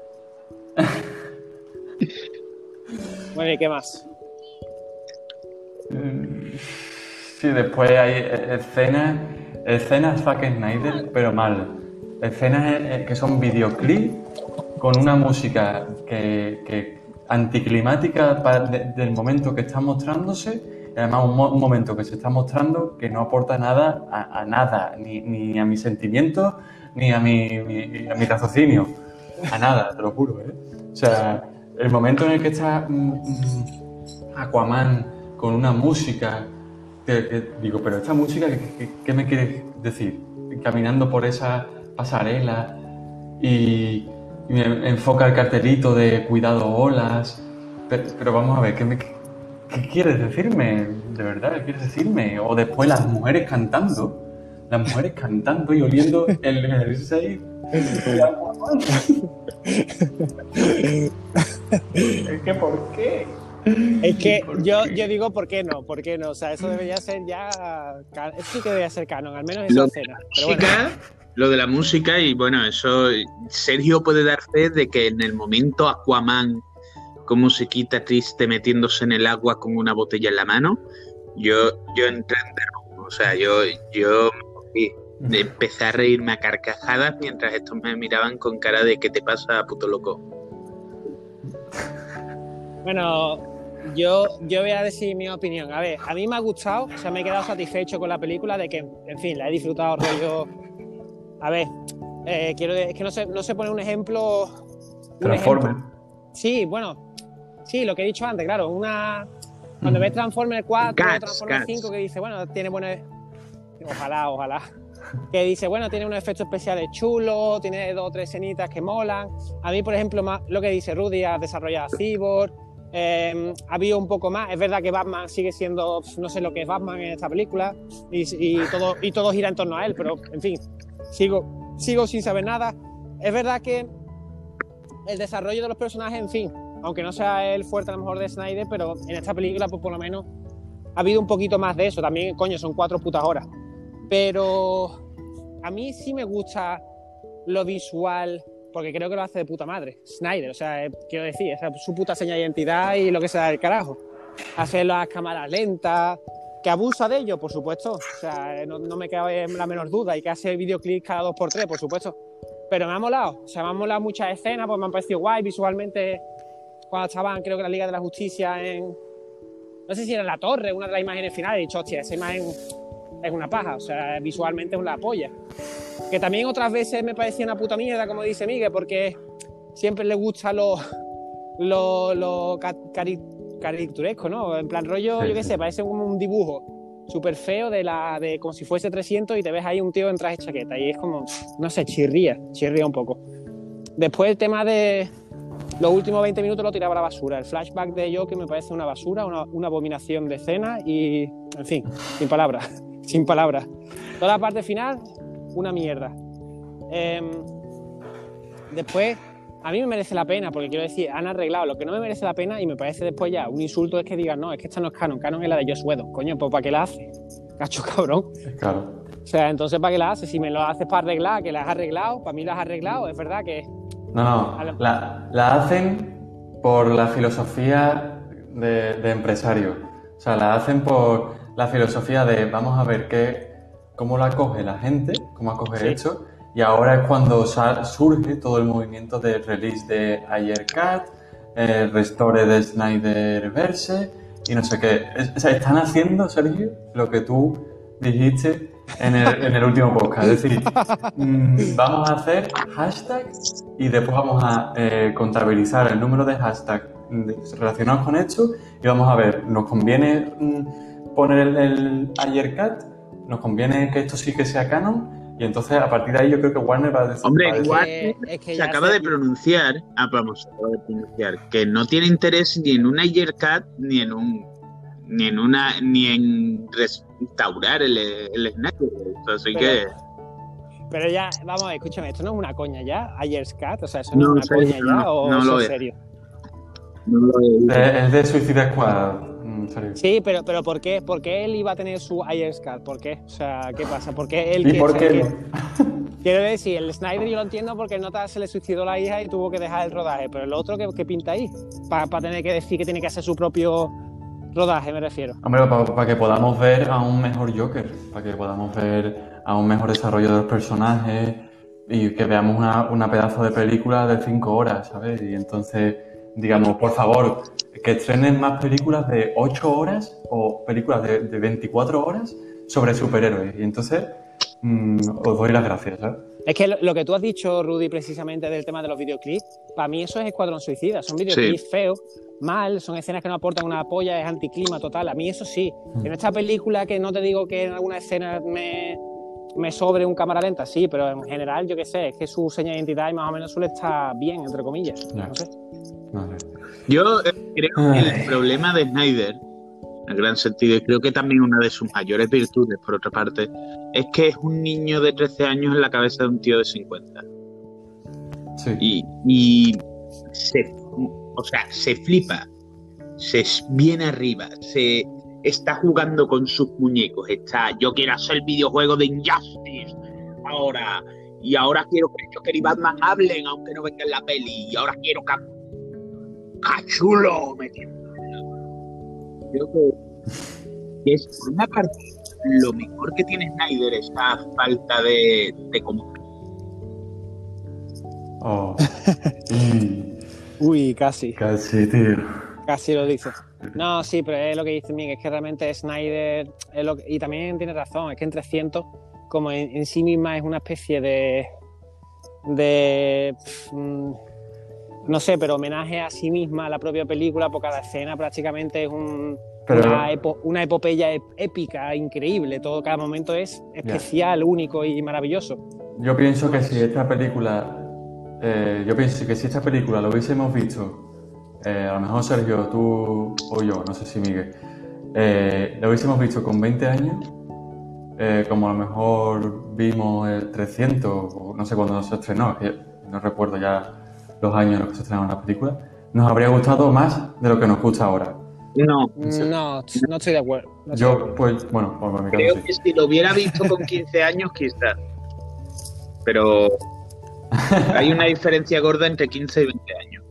Bueno, ¿y qué más? Sí, después hay escenas, escenas Zack Snyder, pero mal. Escenas eh, que son videoclips con una música que, anticlimática del momento que está mostrándose además un, momento que se está mostrando que no aporta nada a, nada, ni, a mis sentimientos, ni a mi, a mi raciocinio, a nada, te lo juro. ¿eh? O sea, el momento en el que está mm, mm, Aquaman con una música. Digo, pero esta música, ¿qué, me quieres decir? Caminando por esa pasarela y, me enfoca el cartelito de cuidado olas. Pero, vamos a ver, ¿qué, me, ¿qué quieres decirme? ¿De verdad? ¿Qué quieres decirme? O después las mujeres cantando. Las mujeres cantando y oliendo el, el 6. es que, ¿por qué? Es que yo, yo digo, ¿por qué no? ¿Por qué no? O sea, eso debería ser ya. Eso sí que debería ser canon, al menos esa escena. Lo de la música, y bueno, eso. Sergio puede dar fe de que en el momento Aquaman, cómo se quita triste metiéndose en el agua con una botella en la mano, yo, yo entré en O sea, yo, yo empecé a reírme a carcajadas mientras estos me miraban con cara de ¿qué te pasa, puto loco? Bueno, Yo, yo voy a decir mi opinión. A ver, a mí me ha gustado, o sea, me he quedado satisfecho con la película de que, en fin, la he disfrutado rollo. A ver, eh, quiero es que no sé, no sé poner un ejemplo. Transformer. Sí, bueno, sí, lo que he dicho antes, claro, una. Cuando ves Transformer 4, Cats, Transformer Cats. 5, que dice, bueno, tiene buenos. Ojalá, ojalá. Que dice, bueno, tiene unos efectos especiales chulos, tiene dos o tres escenitas que molan. A mí, por ejemplo, más, lo que dice Rudy, ha desarrollado a Cyborg. Eh, ha habido un poco más. Es verdad que Batman sigue siendo, no sé lo que es Batman en esta película, y, y todo, y todo gira en torno a él, pero en fin, sigo, sigo sin saber nada. Es verdad que el desarrollo de los personajes, en fin, aunque no sea el fuerte a lo mejor de Snyder, pero en esta película, pues por lo menos ha habido un poquito más de eso. También, coño, son cuatro putas horas. Pero a mí sí me gusta lo visual, porque creo que lo hace de puta madre. Snyder, o sea, eh, quiero decir, esa es su puta seña de identidad y lo que sea del carajo. Hacer las cámaras lentas, que abusa de ello, por supuesto. O sea, no, no me cabe la menor duda. Y que hace videoclips cada dos por tres, por supuesto. Pero me ha molado. O sea, me han molado muchas escenas, pues me han parecido guay visualmente. Cuando estaban, creo que la Liga de la Justicia en. No sé si era en la torre, una de las imágenes finales. He dicho, hostia, esa imagen es una paja. O sea, visualmente es una polla. Que también otras veces me parecía una puta mierda, como dice Miguel, porque siempre le gusta lo, lo, lo ca- cari- caricaturesco, ¿no? En plan rollo, Sí, yo qué sí. sé, parece como un dibujo súper feo de la de como si fuese 300 y te ves ahí un tío en traje de chaqueta y es como, no sé, chirría, chirría un poco. Después el tema de los últimos 20 minutos lo tiraba a la basura. El flashback de Joker me parece una basura, una, una abominación de escena y, en fin, sin palabras, sin palabras. Toda la parte final, una mierda. Em, después, a mí me merece la pena, porque quiero decir, han arreglado lo que no me merece la pena y me parece después ya un insulto es que digan, no, es que esta no es canon, canon es la de Joss Whedon. Coño, pues ¿para qué la hace? Cacho cabrón. Claro. O sea, entonces ¿para qué la hace? Si me lo haces para arreglar, que la has arreglado, para mí la has arreglado, es verdad que... No, no. La, la hacen por la filosofía de, de empresario. O sea, la hacen por la filosofía de vamos a ver qué, cómo la acoge la gente, cómo acoge Sí. esto. Y ahora es cuando surge todo el movimiento de release de Ayer Cat, eh, restore de Snyderverse y no sé qué. Es- o sea, están haciendo, Sergio, lo que tú dijiste en el, en el último podcast. Es decir, mm, vamos a hacer hashtags y después vamos a eh, contabilizar el número de hashtags relacionados con esto y vamos a ver, ¿nos conviene mm, poner el, el Ayer Cat? ¿Nos conviene que esto sí que sea canon? Y entonces a partir de ahí yo creo que Warner va a decir... Hombre, a Warner es que se acaba de pronunciar, ah, vamos, se acaba de pronunciar, que no tiene interés ni en un Ayer Cat ni en un ni en una ni en restaurar el, el Snyder. Así Pero- que Pero ya, vamos escúchame, esto no es una coña ya, Ayers Cat, o sea, eso no, No, es una en serio, coña ya, no, o no es es. serio. no lo dicho. Eh, Es de Suicide Squad, mm. Sí, pero, pero ¿por qué? ¿Por qué él iba a tener su Cat? ¿Por qué? O sea, ¿qué pasa? ¿Por qué él ¿Y que- por qué que- no? Quiero decir, el Snyder yo lo entiendo porque el nota se le suicidó la hija y tuvo que dejar el rodaje, pero el otro, ¿qué, qué pinta ahí? Para tener que decir que tiene que hacer su propio rodaje, me refiero. Hombre, para que podamos ver a un mejor Joker, para que podamos ver a un mejor desarrollo de los personajes y que veamos una, una pedazo de película de 5 horas, ¿sabes? Y entonces, digamos, por favor, que estrenen más películas de 8 horas o películas de, de 24 horas sobre superhéroes. Y entonces, mm, os doy las gracias, ¿sabes? Es que lo, lo que tú has dicho, Rudy, precisamente del tema de los videoclips, para mí eso es Escuadrón Suicida. Son videoclips feos, mal, son escenas que no aportan una polla, es anticlima total. A mí eso sí. En esta película, que no te digo que en alguna escena me, me sobre un cámara lenta, sí, pero en general, yo qué sé, es que su seña de identidad y más o menos suele estar bien, entre comillas. No sé. Yo eh, creo que el problema de Snyder, en gran sentido, y creo que también una de sus mayores virtudes, por otra parte, es que es un niño de 13 años en la cabeza de un tío de 50. Sí. Y, y se, o sea, se flipa, se viene arriba, se está jugando con sus muñecos, está, yo quiero hacer el videojuego de Injustice ahora, y ahora quiero que Joker y Batman hablen aunque no venga en la peli, y ahora quiero que cachulo me tiene- Creo que, que es por una parte lo mejor que tiene Snyder esta falta de, de Oh. Uy, casi, casi, tío. casi lo dices. No, sí, pero es lo que dice Miguel, es que realmente Snyder, es lo que- y también tiene razón, es que en 300, como en, en sí misma es una especie de, de, mm, no sé, pero homenaje a sí misma, a la propia película, por cada escena prácticamente es un, Pero- una, epo- una epopeya ep- épica, increíble, todo, cada momento es especial, único y maravilloso. Yo pienso que si esta película, eh, yo pienso que si esta película lo hubiésemos visto, eh, a lo mejor Sergio, tú o yo, no sé si Miguel, eh, lo hubiésemos visto con 20 años, eh, como a lo mejor vimos el 300, o no sé cuándo se estrenó, no recuerdo ya los años en los que se estrenó la película, nos habría gustado más de lo que nos gusta ahora. No, No, no estoy de acuerdo. no estoy de Yo, acuerdo. pues, bueno, por mi creo caso que sí. si lo hubiera visto con 15 años, quizás. Pero hay una diferencia gorda entre 15 y 20 años.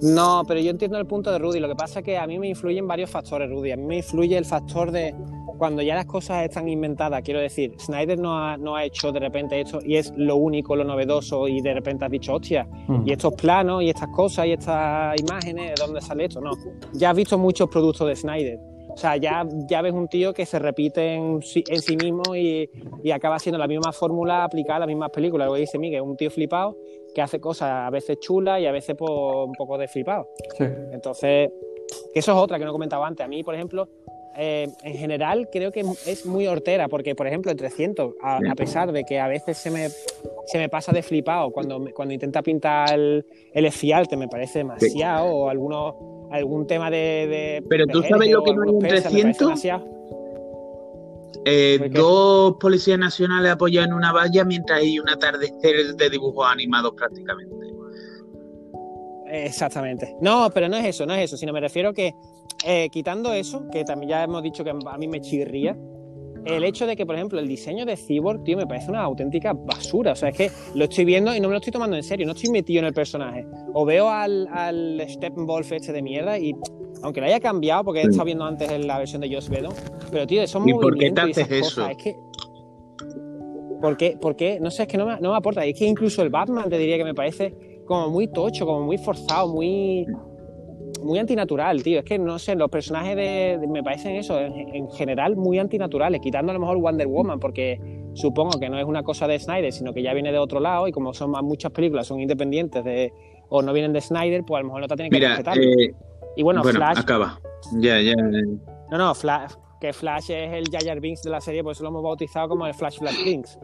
No, pero yo entiendo el punto de Rudy. Lo que pasa es que a mí me influyen varios factores, Rudy. A mí me influye el factor de cuando ya las cosas están inventadas. Quiero decir, Snyder no ha, no ha hecho de repente esto y es lo único, lo novedoso y de repente has dicho, hostia, Mm. y estos planos y estas cosas y estas imágenes, ¿de dónde sale esto? No, ya has visto muchos productos de Snyder. O sea, ya, ya ves un tío que se repite en sí, en sí mismo y, y acaba siendo la misma fórmula aplicada a las mismas películas. Lo que dice Miguel, un tío flipado que hace cosas a veces chulas y a veces pues, un poco de flipado. Sí. Entonces, que eso es otra que no comentaba antes. A mí, por ejemplo, eh, en general creo que es muy hortera, porque, por ejemplo, en 300, a, a pesar de que a veces se me, se me pasa de flipado cuando, cuando intenta pintar el, el esfialte, me parece demasiado, o algunos, algún tema de. de Pero tú sabes lo que no hay en persas, me parece 300? demasiado. Eh, dos policías nacionales apoyados en una valla mientras hay un atardecer de dibujos animados prácticamente. Exactamente. No, pero no es eso, no es eso, sino me refiero que eh, quitando eso, que también ya hemos dicho que a mí me chirría, el hecho de que, por ejemplo, el diseño de Cyborg, tío, me parece una auténtica basura. O sea, es que lo estoy viendo y no me lo estoy tomando en serio, no estoy metido en el personaje. O veo al, al Steppenwolf este de mierda y, aunque lo haya cambiado, porque he estado viendo antes la versión de Joss Whedon, pero, tío, esos ¿Y por qué te haces eso? cosas, es que... ¿Por qué? ¿Por qué? No sé, es que no me, no me aporta. Y es que incluso el Batman te diría que me parece como muy tocho, como muy forzado, muy muy antinatural, tío. Es que no sé, los personajes de, de- me parecen eso, en, en general muy antinaturales, quitando a lo mejor Wonder Woman, porque supongo que no es una cosa de Snyder, sino que ya viene de otro lado y como son más muchas películas, son independientes de o no vienen de Snyder, pues a lo mejor no te tienen que Mira, respetar. eh, y bueno, bueno, Flash, acaba. Ya, ya. no, no, Flash, que Flash es el Jar Binks de la serie, por eso lo hemos bautizado como el Flash Flash Binks.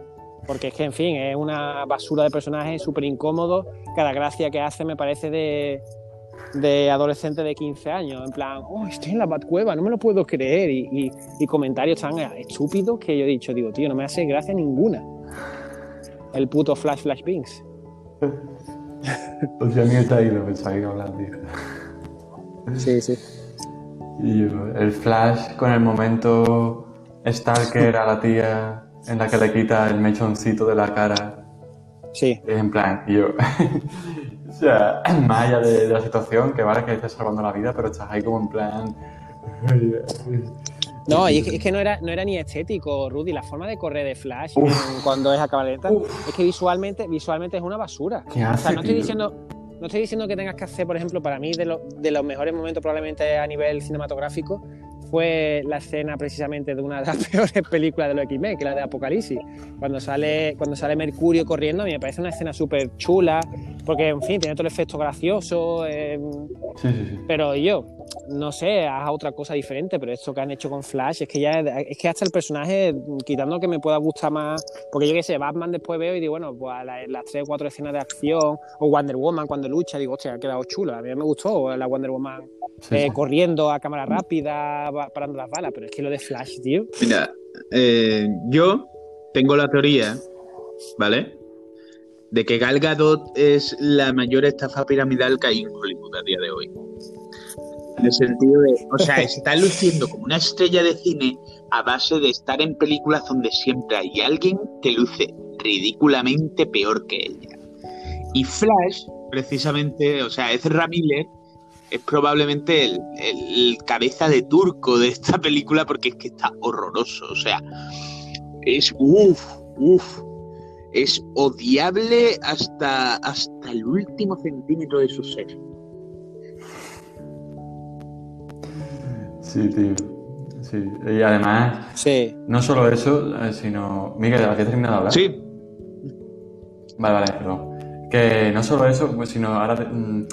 Porque es que, en fin, es una basura de personaje súper incómodo. Cada gracia que hace me parece de, de adolescente de 15 años. En plan, oh, estoy en la Batcueva, no me lo puedo creer. Y, y- y comentarios tan estúpidos que yo he dicho, digo, tío, no me hace gracia ninguna. El puto Flash Flash Binks. O sea, a mí está ahí lo pensaba que hablar, tío. Sí, sí. Y yo, el flash con el momento Stalker a la tía en la que le quita el mechoncito de la cara. Sí. Es en plan, y yo. O sea, más allá de, de la situación, que vale que estés salvando la vida, pero estás ahí como en plan. No, y es que, es que no, era, no era ni estético, Rudy. La forma de correr de Flash Uf. cuando es a cabaleta es que visualmente, visualmente es una basura. ¿Qué O hace, sea, no estoy diciendo, no estoy diciendo que tengas que hacer, por ejemplo, para mí de, lo- de los mejores momentos probablemente a nivel cinematográfico fue la escena precisamente de una de las peores películas de los X-Men, que es la de Apocalipsis. Cuando sale, cuando sale Mercurio corriendo, a mí me parece una escena súper chula, porque, en fin, tiene todo el efecto gracioso, eh, Sí, sí, sí. pero yo, no sé, haz otra cosa diferente, pero esto que han hecho con Flash es que ya es que hasta el personaje, quitando que me pueda gustar más, porque yo qué sé, Batman después veo y digo, bueno, pues a la- las tres o cuatro escenas de acción, o Wonder Woman cuando lucha, digo, hostia, ha quedado chulo, a mí me gustó la Wonder Woman Sí, eh, sí. corriendo a cámara rápida, va- parando las balas, pero es que lo de Flash, tío, Mira, eh, yo tengo la teoría, ¿vale? De que Gal Gadot es la mayor estafa piramidal que hay en Hollywood a día de hoy. En el sentido de, o sea, está luciendo como una estrella de cine a base de estar en películas donde siempre hay alguien que luce ridículamente peor que ella. Y Flash, precisamente, o sea, Ezra Miller es probablemente el, el cabeza de turco de esta película porque es que está horroroso. O sea, es uff, uff. Es odiable hasta, hasta el último centímetro de su ser. Sí, tío. Sí. Y además, Sí. no solo eso, eh, sino. Miguel, ¿a qué terminado de hablar? Sí, Vale, vale, perdón. Que no solo eso, pues, sino ahora mm,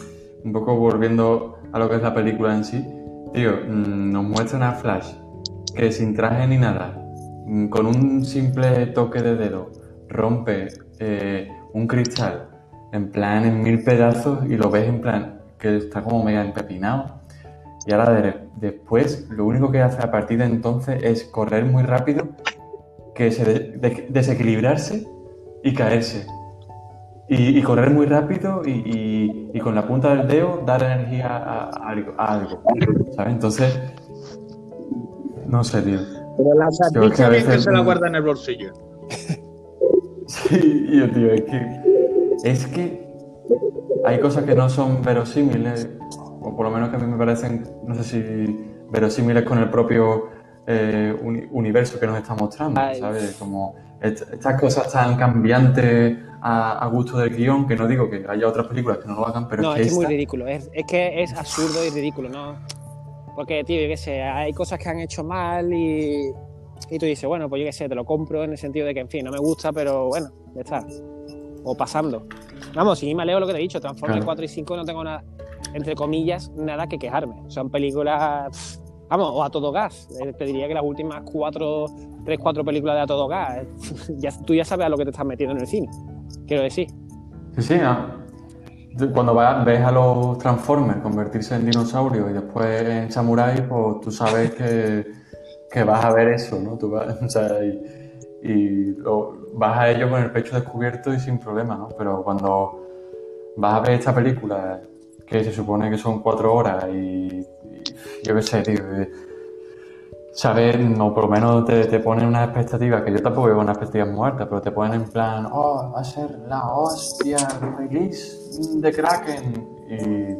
un poco volviendo a lo que es la película en sí, tío, mm, nos muestran a Flash que sin traje ni nada, mm, con un simple toque de dedo, rompe eh, un cristal en plan en mil pedazos y lo ves en plan que está como mega empepinado. Y ahora de- después lo único que hace a partir de entonces es correr muy rápido, que se de- de- desequilibrarse y caerse. Y, y correr muy rápido y, y- y con la punta del dedo dar energía a, a algo, a algo, ¿sabes? Entonces, no sé, tío. Pero la es que se la guarda en el bolsillo. Sí, yo, tío, es que, es que hay cosas que no son verosímiles, o por lo menos que a mí me parecen, no sé si verosímiles con el propio eh, uni- universo que nos está mostrando, Ay. ¿sabes? Como est- estas cosas tan cambiantes a, a gusto del guion, que no digo que haya otras películas que no lo hagan, pero no, es que es que es muy esta- ridículo. Es, es que es absurdo y ridículo, ¿no? Porque, tío, yo qué sé, hay cosas que han hecho mal y, y tú dices, bueno, pues yo qué sé, te lo compro en el sentido de que, en fin, no me gusta, pero bueno, ya está. O pasando. Vamos, si me leo lo que te he dicho, Transformers Claro. 4 y 5 no tengo nada, entre comillas, nada que quejarme. Son películas, vamos, o a todo gas. Eh, Te diría que las últimas cuatro, tres, cuatro películas de a todo gas, eh, ya, tú ya sabes a lo que te estás metiendo en el cine. Quiero decir. Sí, sí. Tú Cuando vas- ves a los Transformers convertirse en dinosaurios y después en samuráis, pues tú sabes que, que vas a ver eso, ¿no? Tú vas, o sea, y, y lo- vas a ello con el pecho descubierto y sin problema, ¿no? Pero cuando vas a ver esta película, que se supone que son cuatro horas y, y yo qué sé, tío, eh, saber, no, por lo menos te, te ponen unas expectativas, que yo tampoco veo unas expectativas muertas, pero te ponen en plan, oh, va a ser la hostia, el release de Kraken, y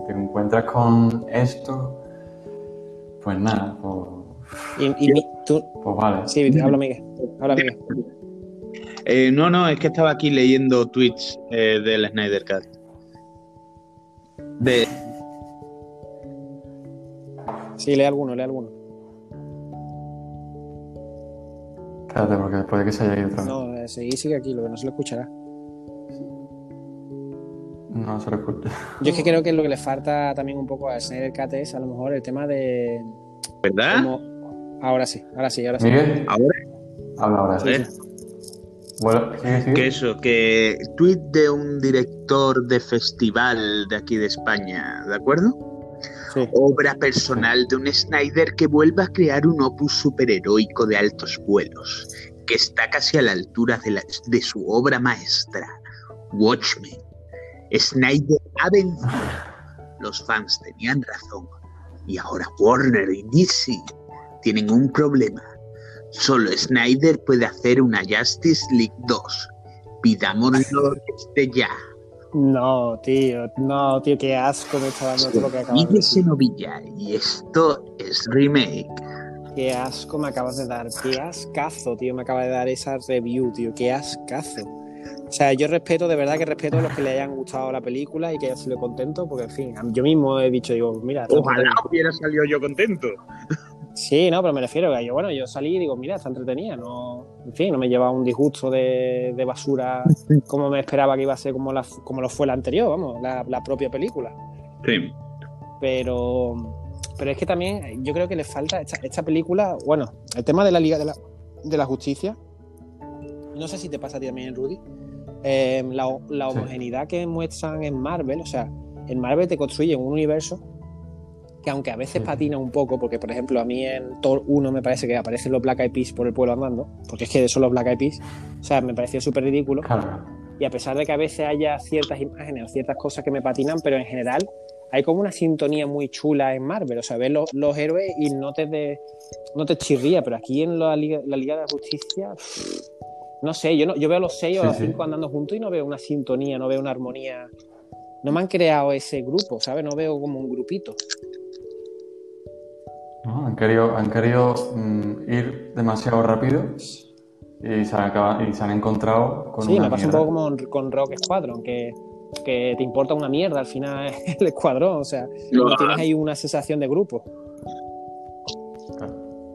te encuentras con esto, pues nada, pues, Y, y mi- tú, pues vale. sí, habla Miguel. Habla Miguel. Eh, no, no, es que estaba aquí leyendo tweets eh, del Snyder Cut. De, Sí, lee alguno, lee alguno. Espérate, porque después de que se haya ido otra vez. No, eh, seguí, sigue aquí, lo que no se lo escuchará. No, se lo escucha. Yo es que creo que lo que le falta también un poco a Snyder Cut es a lo mejor el tema de ¿Verdad? Ahora sí, ahora sí, ahora sí. Miguel, Ahora, habla ahora. ver, Bueno, que eso, que tweet de un director de festival de aquí de España, ¿de acuerdo? Sí. Obra personal de un Snyder que vuelve a crear un opus superheroico de altos vuelos, que está casi a la altura de, la- de su obra maestra, Watchmen. Snyder ha vencido. Los fans tenían razón. Y ahora Warner y DC tienen un problema. Solo Snyder puede hacer una Justice League 2. Pidámoslo desde ya. No, tío, no, tío, qué asco me está dando todo lo que acabas de decir. Senovilla, y esto es remake. Qué asco me acabas de dar, qué ascazo, tío, me acaba de dar esa review, tío, qué ascazo. O sea, yo respeto, de verdad que respeto a los que le hayan gustado la película y que haya sido contento, porque en fin, yo mismo he dicho, digo, mira, Ojalá hubiera salido yo contento. Sí, no, pero me refiero a yo, bueno, yo salí y digo, mira, está entretenida, no, en fin, no me lleva un disgusto de, de basura como me esperaba que iba a ser como, la, como lo fue la anterior, vamos, la, la propia película. Sí. Pero, pero es que también yo creo que le falta esta, esta película, bueno, el tema de la Liga de la, de la Justicia, no sé si te pasa a ti también, Rudy, eh, la, la Sí. homogeneidad que muestran en Marvel, o sea, en Marvel te construyen un universo que aunque a veces Sí. patina un poco, porque por ejemplo a mí en Thor 1 me parece que aparecen los Black Eyed Peas por el pueblo andando, porque es que son los Black Eyed Peas, o sea, me pareció súper ridículo, Claro. y a pesar de que a veces haya ciertas imágenes o ciertas cosas que me patinan, pero en general hay como una sintonía muy chula en Marvel. O sea, ves los, los héroes y no te, de- no te chirría, pero aquí en la Liga, la Liga de la Justicia, pff, no sé, yo, no, yo veo los seis o Sí, los sí. cinco andando juntos y no veo una sintonía, no veo una armonía. No me han creado ese grupo, ¿sabes? No veo como un grupito. ¿No? Han querido, han querido mm, ir demasiado rápido y se han, acaba- y se han encontrado con Sí, una me pasa un poco como con- Rock Squadron, que, que te importa una mierda al final el escuadrón, o sea, no tienes ahí una sensación de grupo.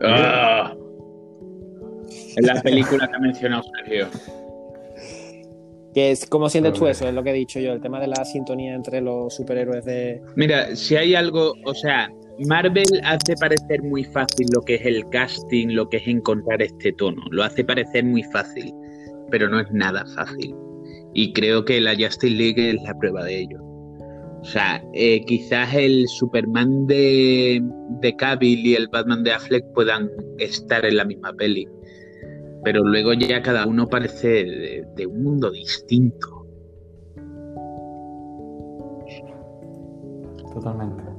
Ah. En la película que ha mencionado Sergio. Que es, ¿Cómo sientes tú eso? Es lo que he dicho yo, el tema de la sintonía entre los superhéroes de... Mira, si hay algo, o sea, Marvel hace parecer muy fácil lo que es el casting, lo que es encontrar este tono. Lo hace parecer muy fácil, pero no es nada fácil. Y creo que la Justice League es la prueba de ello. O sea, eh, quizás el Superman de, de Cavill y el Batman de Affleck puedan estar en la misma peli. Pero luego ya cada uno parece de, de un mundo distinto. Totalmente.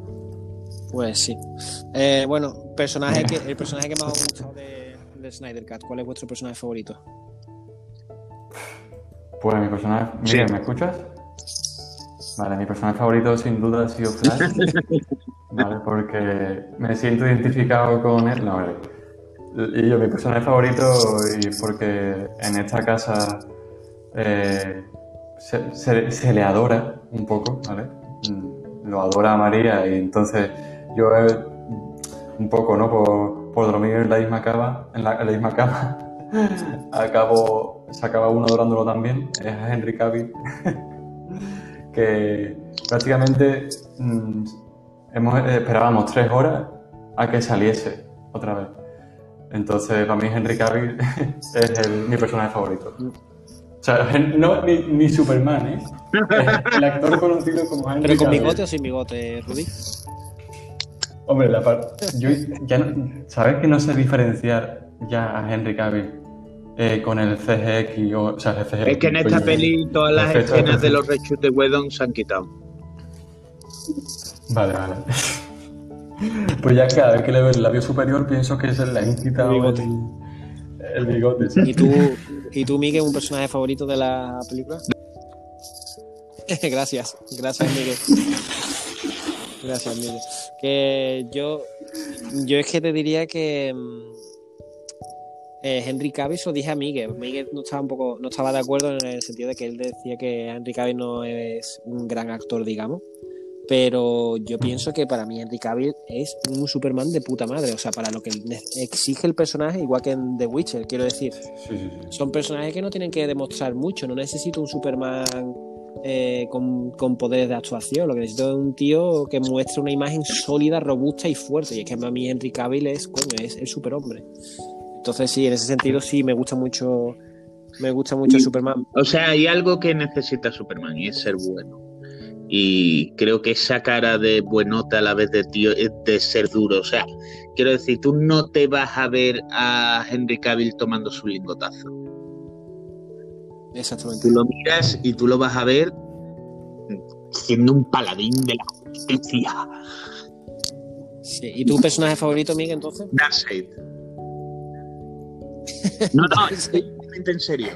Pues sí. Eh, bueno, personaje que, el personaje que más os ha gustado de, de Snyder Cat, ¿cuál es vuestro personaje favorito? Pues mi personaje. Sí. Miguel, ¿me escuchas? Vale, mi personaje favorito sin duda ha sido Flash. vale, porque me siento identificado con él. No, vale. Y yo, mi personaje favorito, y porque en esta casa eh, se, se- se le adora un poco, ¿vale? Mm, Lo adora a María y entonces yo eh, un poco, ¿no? Por, por dormir en la misma cama, en la, en la misma cama, acabo, se acaba uno adorándolo también, es Henry Cavill, que prácticamente mm, hemos, eh, esperábamos tres horas a que saliese otra vez. Entonces, para mí Henry Cavill es el- mi personaje favorito. O sea, no, ni, ni Superman, ¿eh? El actor conocido como Henry ¿Pero con Cavill. bigote o sin bigote, Rudy? Hombre, la parte. Yo ya no, ¿Sabes que no sé diferenciar ya a Henry Cavill eh, con el CGX o, o sea, el CGX? Es que en esta peli todas las escenas de los reshoots de Whedon se han quitado. Vale, vale. Pues ya cada vez que le veo el labio superior pienso que se le han quitado El bigote. el, el bigote. sí. ¿Y tú, ¿Y tú, Miguel, un personaje favorito de la película? gracias, gracias, Miguel. Gracias, Miguel. Que yo, yo es que te diría que mm, eh, Henry Cavill se lo dije a Miguel. Miguel no estaba un poco, no estaba de acuerdo en el sentido de que él decía que Henry Cavill no es un gran actor, digamos. Pero yo pienso que para mí Henry Cavill es un Superman de puta madre. O sea, para lo que exige el personaje, igual que en The Witcher, quiero decir Sí, sí, sí. son personajes que no tienen que demostrar mucho. No necesito un Superman eh, con, con poderes de actuación. Lo que necesito es un tío que muestre una imagen sólida, robusta y fuerte. Y es que a mí Henry Cavill es, coño, es el superhombre. Entonces sí, en ese sentido sí me gusta mucho. Me gusta mucho Y- Superman. O sea, hay algo que necesita Superman y es ser bueno. Y creo que esa cara de buenota a la vez de tío es de ser duro. O sea, quiero decir, tú no te vas a ver a Henry Cavill tomando su lingotazo. Exactamente. Tú lo miras y tú lo vas a ver siendo un paladín de la justicia. Sí. ¿Y tu personaje favorito, Miguel, entonces? Darkseid. No, no, es totalmente en serio.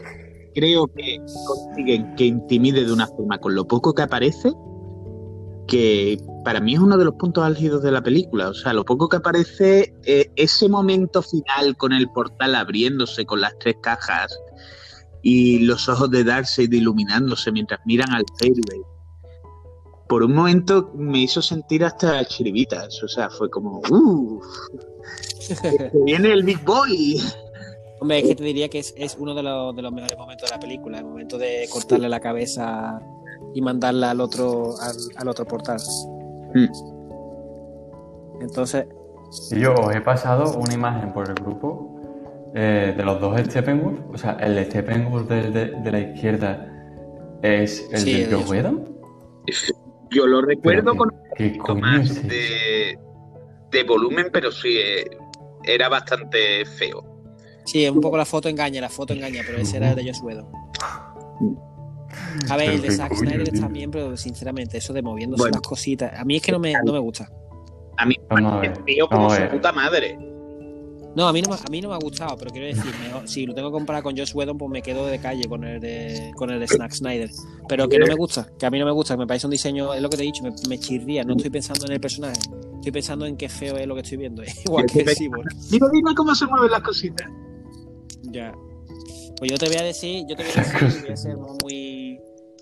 Creo que consiguen que intimide de una forma con lo poco que aparece, que para mí es uno de los puntos álgidos de la película. O sea, lo poco que aparece, eh, ese momento final con el portal abriéndose con las tres cajas y los ojos de Darkseid iluminándose mientras miran al Fairway. Por un momento me hizo sentir hasta chiribitas. O sea, fue como, ¡uh! que viene el Big Boy. Hombre, es que te diría que es, es uno de los, de los mejores momentos de la película, el momento de cortarle la cabeza y mandarla al otro, al, al otro portal. Entonces, Y yo os he pasado una imagen por el grupo eh, de los dos Steppenwolf. O sea, el Steppenwolf de, de, de la izquierda es el Sí, de. Joe Whedon. Yo lo recuerdo Pero con ¿Qué, qué un coño poquito es más de, de volumen, pero sí, eh, era bastante feo. sí, un poco la foto engaña, la foto engaña, pero ese era el de Joss Whedon. A ver, Pero el de Zack Snyder está bien, pero sinceramente, eso de moviéndose Bueno. las cositas, a mí es que no me, no me gusta. A mí me parece feo como su puta madre. No, a mí no, me- a mí no me ha gustado, pero quiero decir, si lo tengo que comparar con Joss Whedon, pues me quedo de calle con el de, con el de Zack Snyder. Pero que no me gusta, que a mí no me gusta, que me parece un diseño, es lo que te he dicho, me, me chirría, no estoy pensando en el personaje, estoy pensando en qué feo es lo que estoy viendo, igual que el. Dime, dime cómo se mueven las cositas. Ya. Pues yo te voy a decir, yo te voy a decir, voy a ser muy,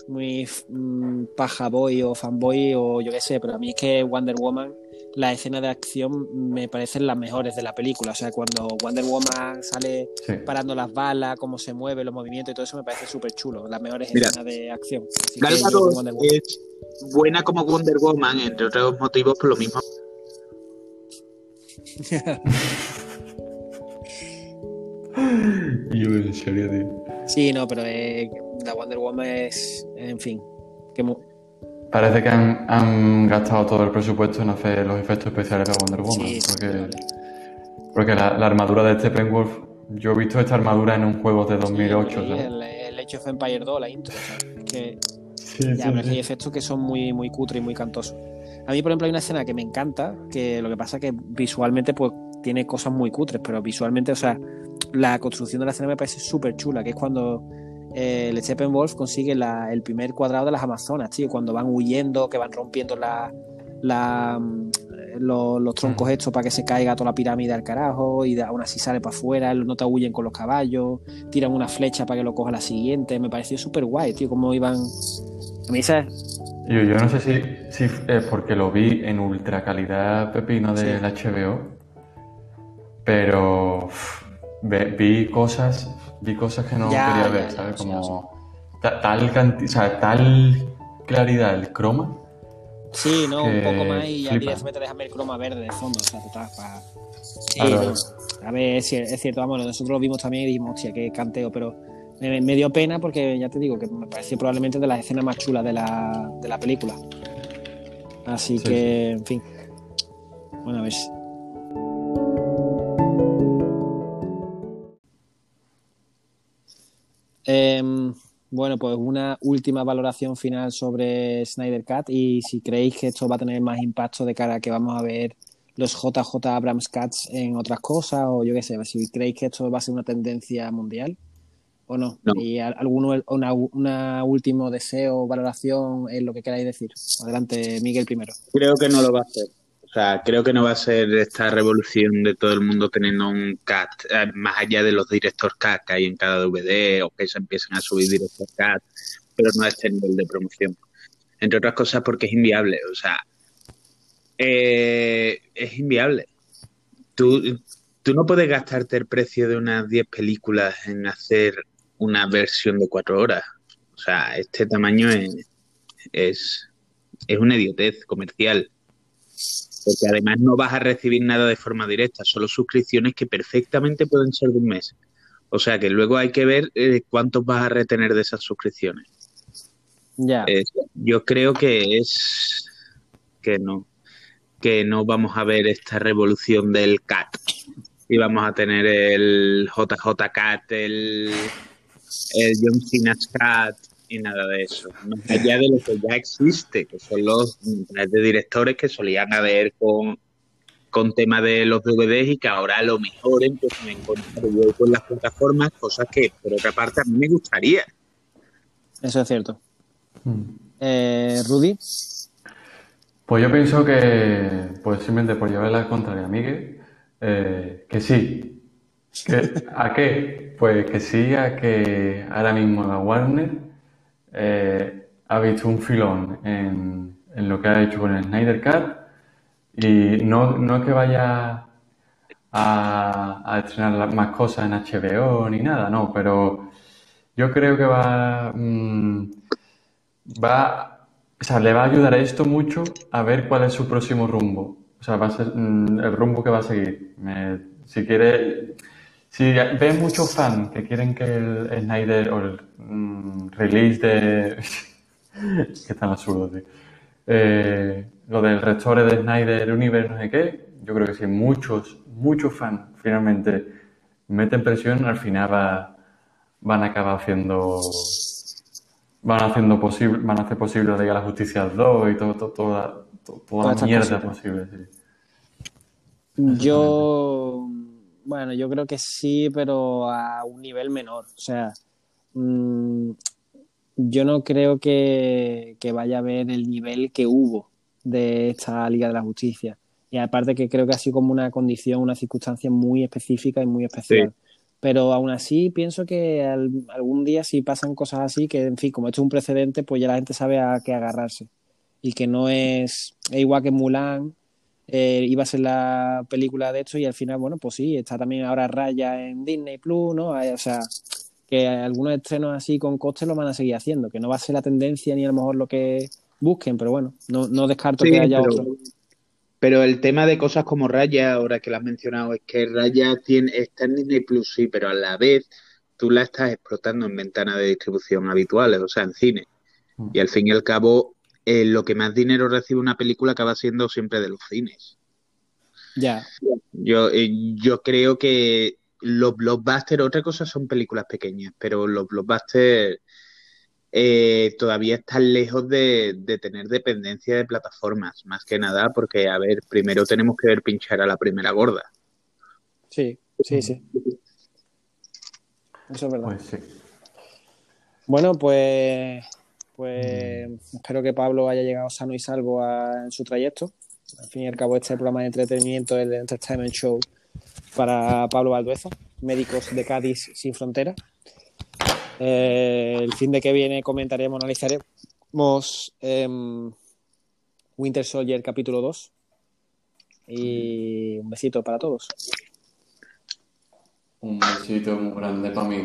muy mm, paja boy o fanboy o yo qué sé, pero a mí es que Wonder Woman, las escenas de acción me parecen las mejores de la película. O sea, cuando Wonder Woman sale parando las balas, cómo se mueve, los movimientos y todo eso me parece súper chulo. Las mejores escenas de acción. Gal es buena como Wonder Woman, entre otros motivos, por lo mismo. Yo en serio, tío. Sí, no, pero eh, la Wonder Woman es, en fin, que Parece que han, gastado todo el presupuesto en hacer los efectos especiales de Wonder Woman. porque porque la, armadura de Steppenwolf, yo he visto esta armadura en un juego de 2008. Sí, el, el Age of Empire 2, la intro. que ya, hay efectos que son muy, muy cutres y muy cantosos. A mí, por ejemplo, hay una escena que me encanta, que lo que pasa es que visualmente pues tiene cosas muy cutres, pero visualmente, o sea, la construcción de la escena me parece súper chula, que es cuando eh, el Steppenwolf consigue el primer cuadrado de las Amazonas, tío, cuando van huyendo, que van rompiendo la, mm, los, troncos mm. estos para que se caiga toda la pirámide al carajo y aún así sale para afuera, no te huyen con los caballos, tiran una flecha para que lo coja la siguiente, me pareció súper guay, tío, cómo iban... A mí yo, yo, no sé si, si es porque lo vi en ultra calidad pepino del HBO, pero vi cosas vi cosas que no quería ver, ¿sabes? Como tal, tal claridad el croma. Sí, no, un poco más y ya directamente déjame el croma verde de fondo, o sea, total, para... Sí, A ver, es, cierto, vamos, nosotros lo vimos también y dijimos, hostia, qué canteo, pero me, dio pena porque ya te digo que me pareció probablemente de las escenas más chulas de la, de la película. Así que, en fin. Bueno, a ver. Em, bueno, pues una última valoración final sobre Snyder Cut y si creéis que esto va a tener más impacto de cara a que vamos a ver los JJ Abrams Cuts en otras cosas o yo qué sé, si creéis que esto va a ser una tendencia mundial o no. Y alguno una, una último deseo o valoración en lo que queráis decir. Adelante, Miguel primero. Creo que no lo va a hacer. O sea, creo que no va a ser esta revolución de todo el mundo teniendo un CAT, eh, más allá de los director CAT que hay en cada DVD o que se empiecen a subir director CAT, pero no a este nivel de promoción. Entre otras cosas porque es inviable, o sea, eh, es inviable. Tú, tú no puedes gastarte el precio de unas 10 películas en hacer una versión de 4 horas. O sea, este tamaño es, es, es una idiotez comercial porque además no vas a recibir nada de forma directa, solo suscripciones que perfectamente pueden ser de un mes. O sea que luego hay que ver eh, cuántos vas a retener de esas suscripciones. Ya. Eh, yo creo que es que no, que no vamos a ver esta revolución del CAT. Y vamos a tener el JJ CAT, el, el John Cena's CAT, y nada de eso. Más allá de lo que ya existe, que son los de directores que solían haber con, con tema de los DVDs y que ahora lo mejor pues me encuentro yo con las plataformas, cosas que por otra parte a mí me gustaría. Eso es cierto. Hmm. Eh, Rudy. Pues yo pienso que, pues simplemente por llevar la contraria a Miguel, eh, que sí. ¿A qué? Pues que sí, a que ahora mismo la Warner eh, ha visto un filón en, lo que ha hecho con el Snyder Cut y no, no es que vaya a, a, estrenar más cosas en HBO ni nada, no, pero yo creo que va, mm, va, o sea, le va a ayudar a esto mucho a ver cuál es su próximo rumbo, o sea, va a ser mm, el rumbo que va a seguir. si quiere, si ven muchos fans que quieren que el Snyder o el mm, release de. que tan absurdo, tío. Eh, lo del restore de Snyder Universe, no sé qué. Yo creo que si muchos, muchos fans finalmente meten presión, al final va, van a acabar haciendo. Van haciendo posible, van a hacer posible la la Justicia 2 y todo, toda, toda la mierda posible. Yo bueno, yo creo que sí, pero a un nivel menor. O sea, mm, yo no creo que, vaya a haber el nivel que hubo de esta Liga de la Justicia. Y aparte que creo que ha sido como una condición, una circunstancia muy específica y muy especial. Pero aún así pienso que algún día si pasan cosas así, que en fin, como esto es un precedente, pues ya la gente sabe a qué agarrarse. Y que no es, es igual que Mulan, eh, iba a ser la película de esto y al final, bueno, pues sí, está también ahora Raya en Disney Plus, ¿no? O sea, que algunos estrenos así con coste lo van a seguir haciendo, que no va a ser la tendencia ni a lo mejor lo que busquen, pero bueno, no, no descarto que haya otro. Pero el tema de cosas como Raya, ahora que lo has mencionado, es que Raya tiene, está en Disney Plus, sí, pero a la vez tú la estás explotando en ventanas de distribución habituales, o sea, en cine. Mm. Y al fin y al cabo, eh, lo que más dinero recibe una película acaba siendo siempre de los cines. Ya. Yo, eh, yo creo que los blockbusters, otra cosa son películas pequeñas, pero los blockbusters eh, todavía están lejos de, tener dependencia de plataformas, más que nada, porque, a ver, primero tenemos que ver pinchar a la primera gorda. Sí, sí, sí. Eso es verdad. Pues sí. Bueno, pues, pues espero que Pablo haya llegado sano y salvo en su trayecto. Al fin y al cabo, este programa de entretenimiento, el Entertainment Show para Pablo Valdueza, Médicos de Cádiz Sin Fronteras. Eh, el fin de que viene comentaremos, analizaremos em, Winter Soldier capítulo 2. Y un besito para todos. Un besito muy grande para mí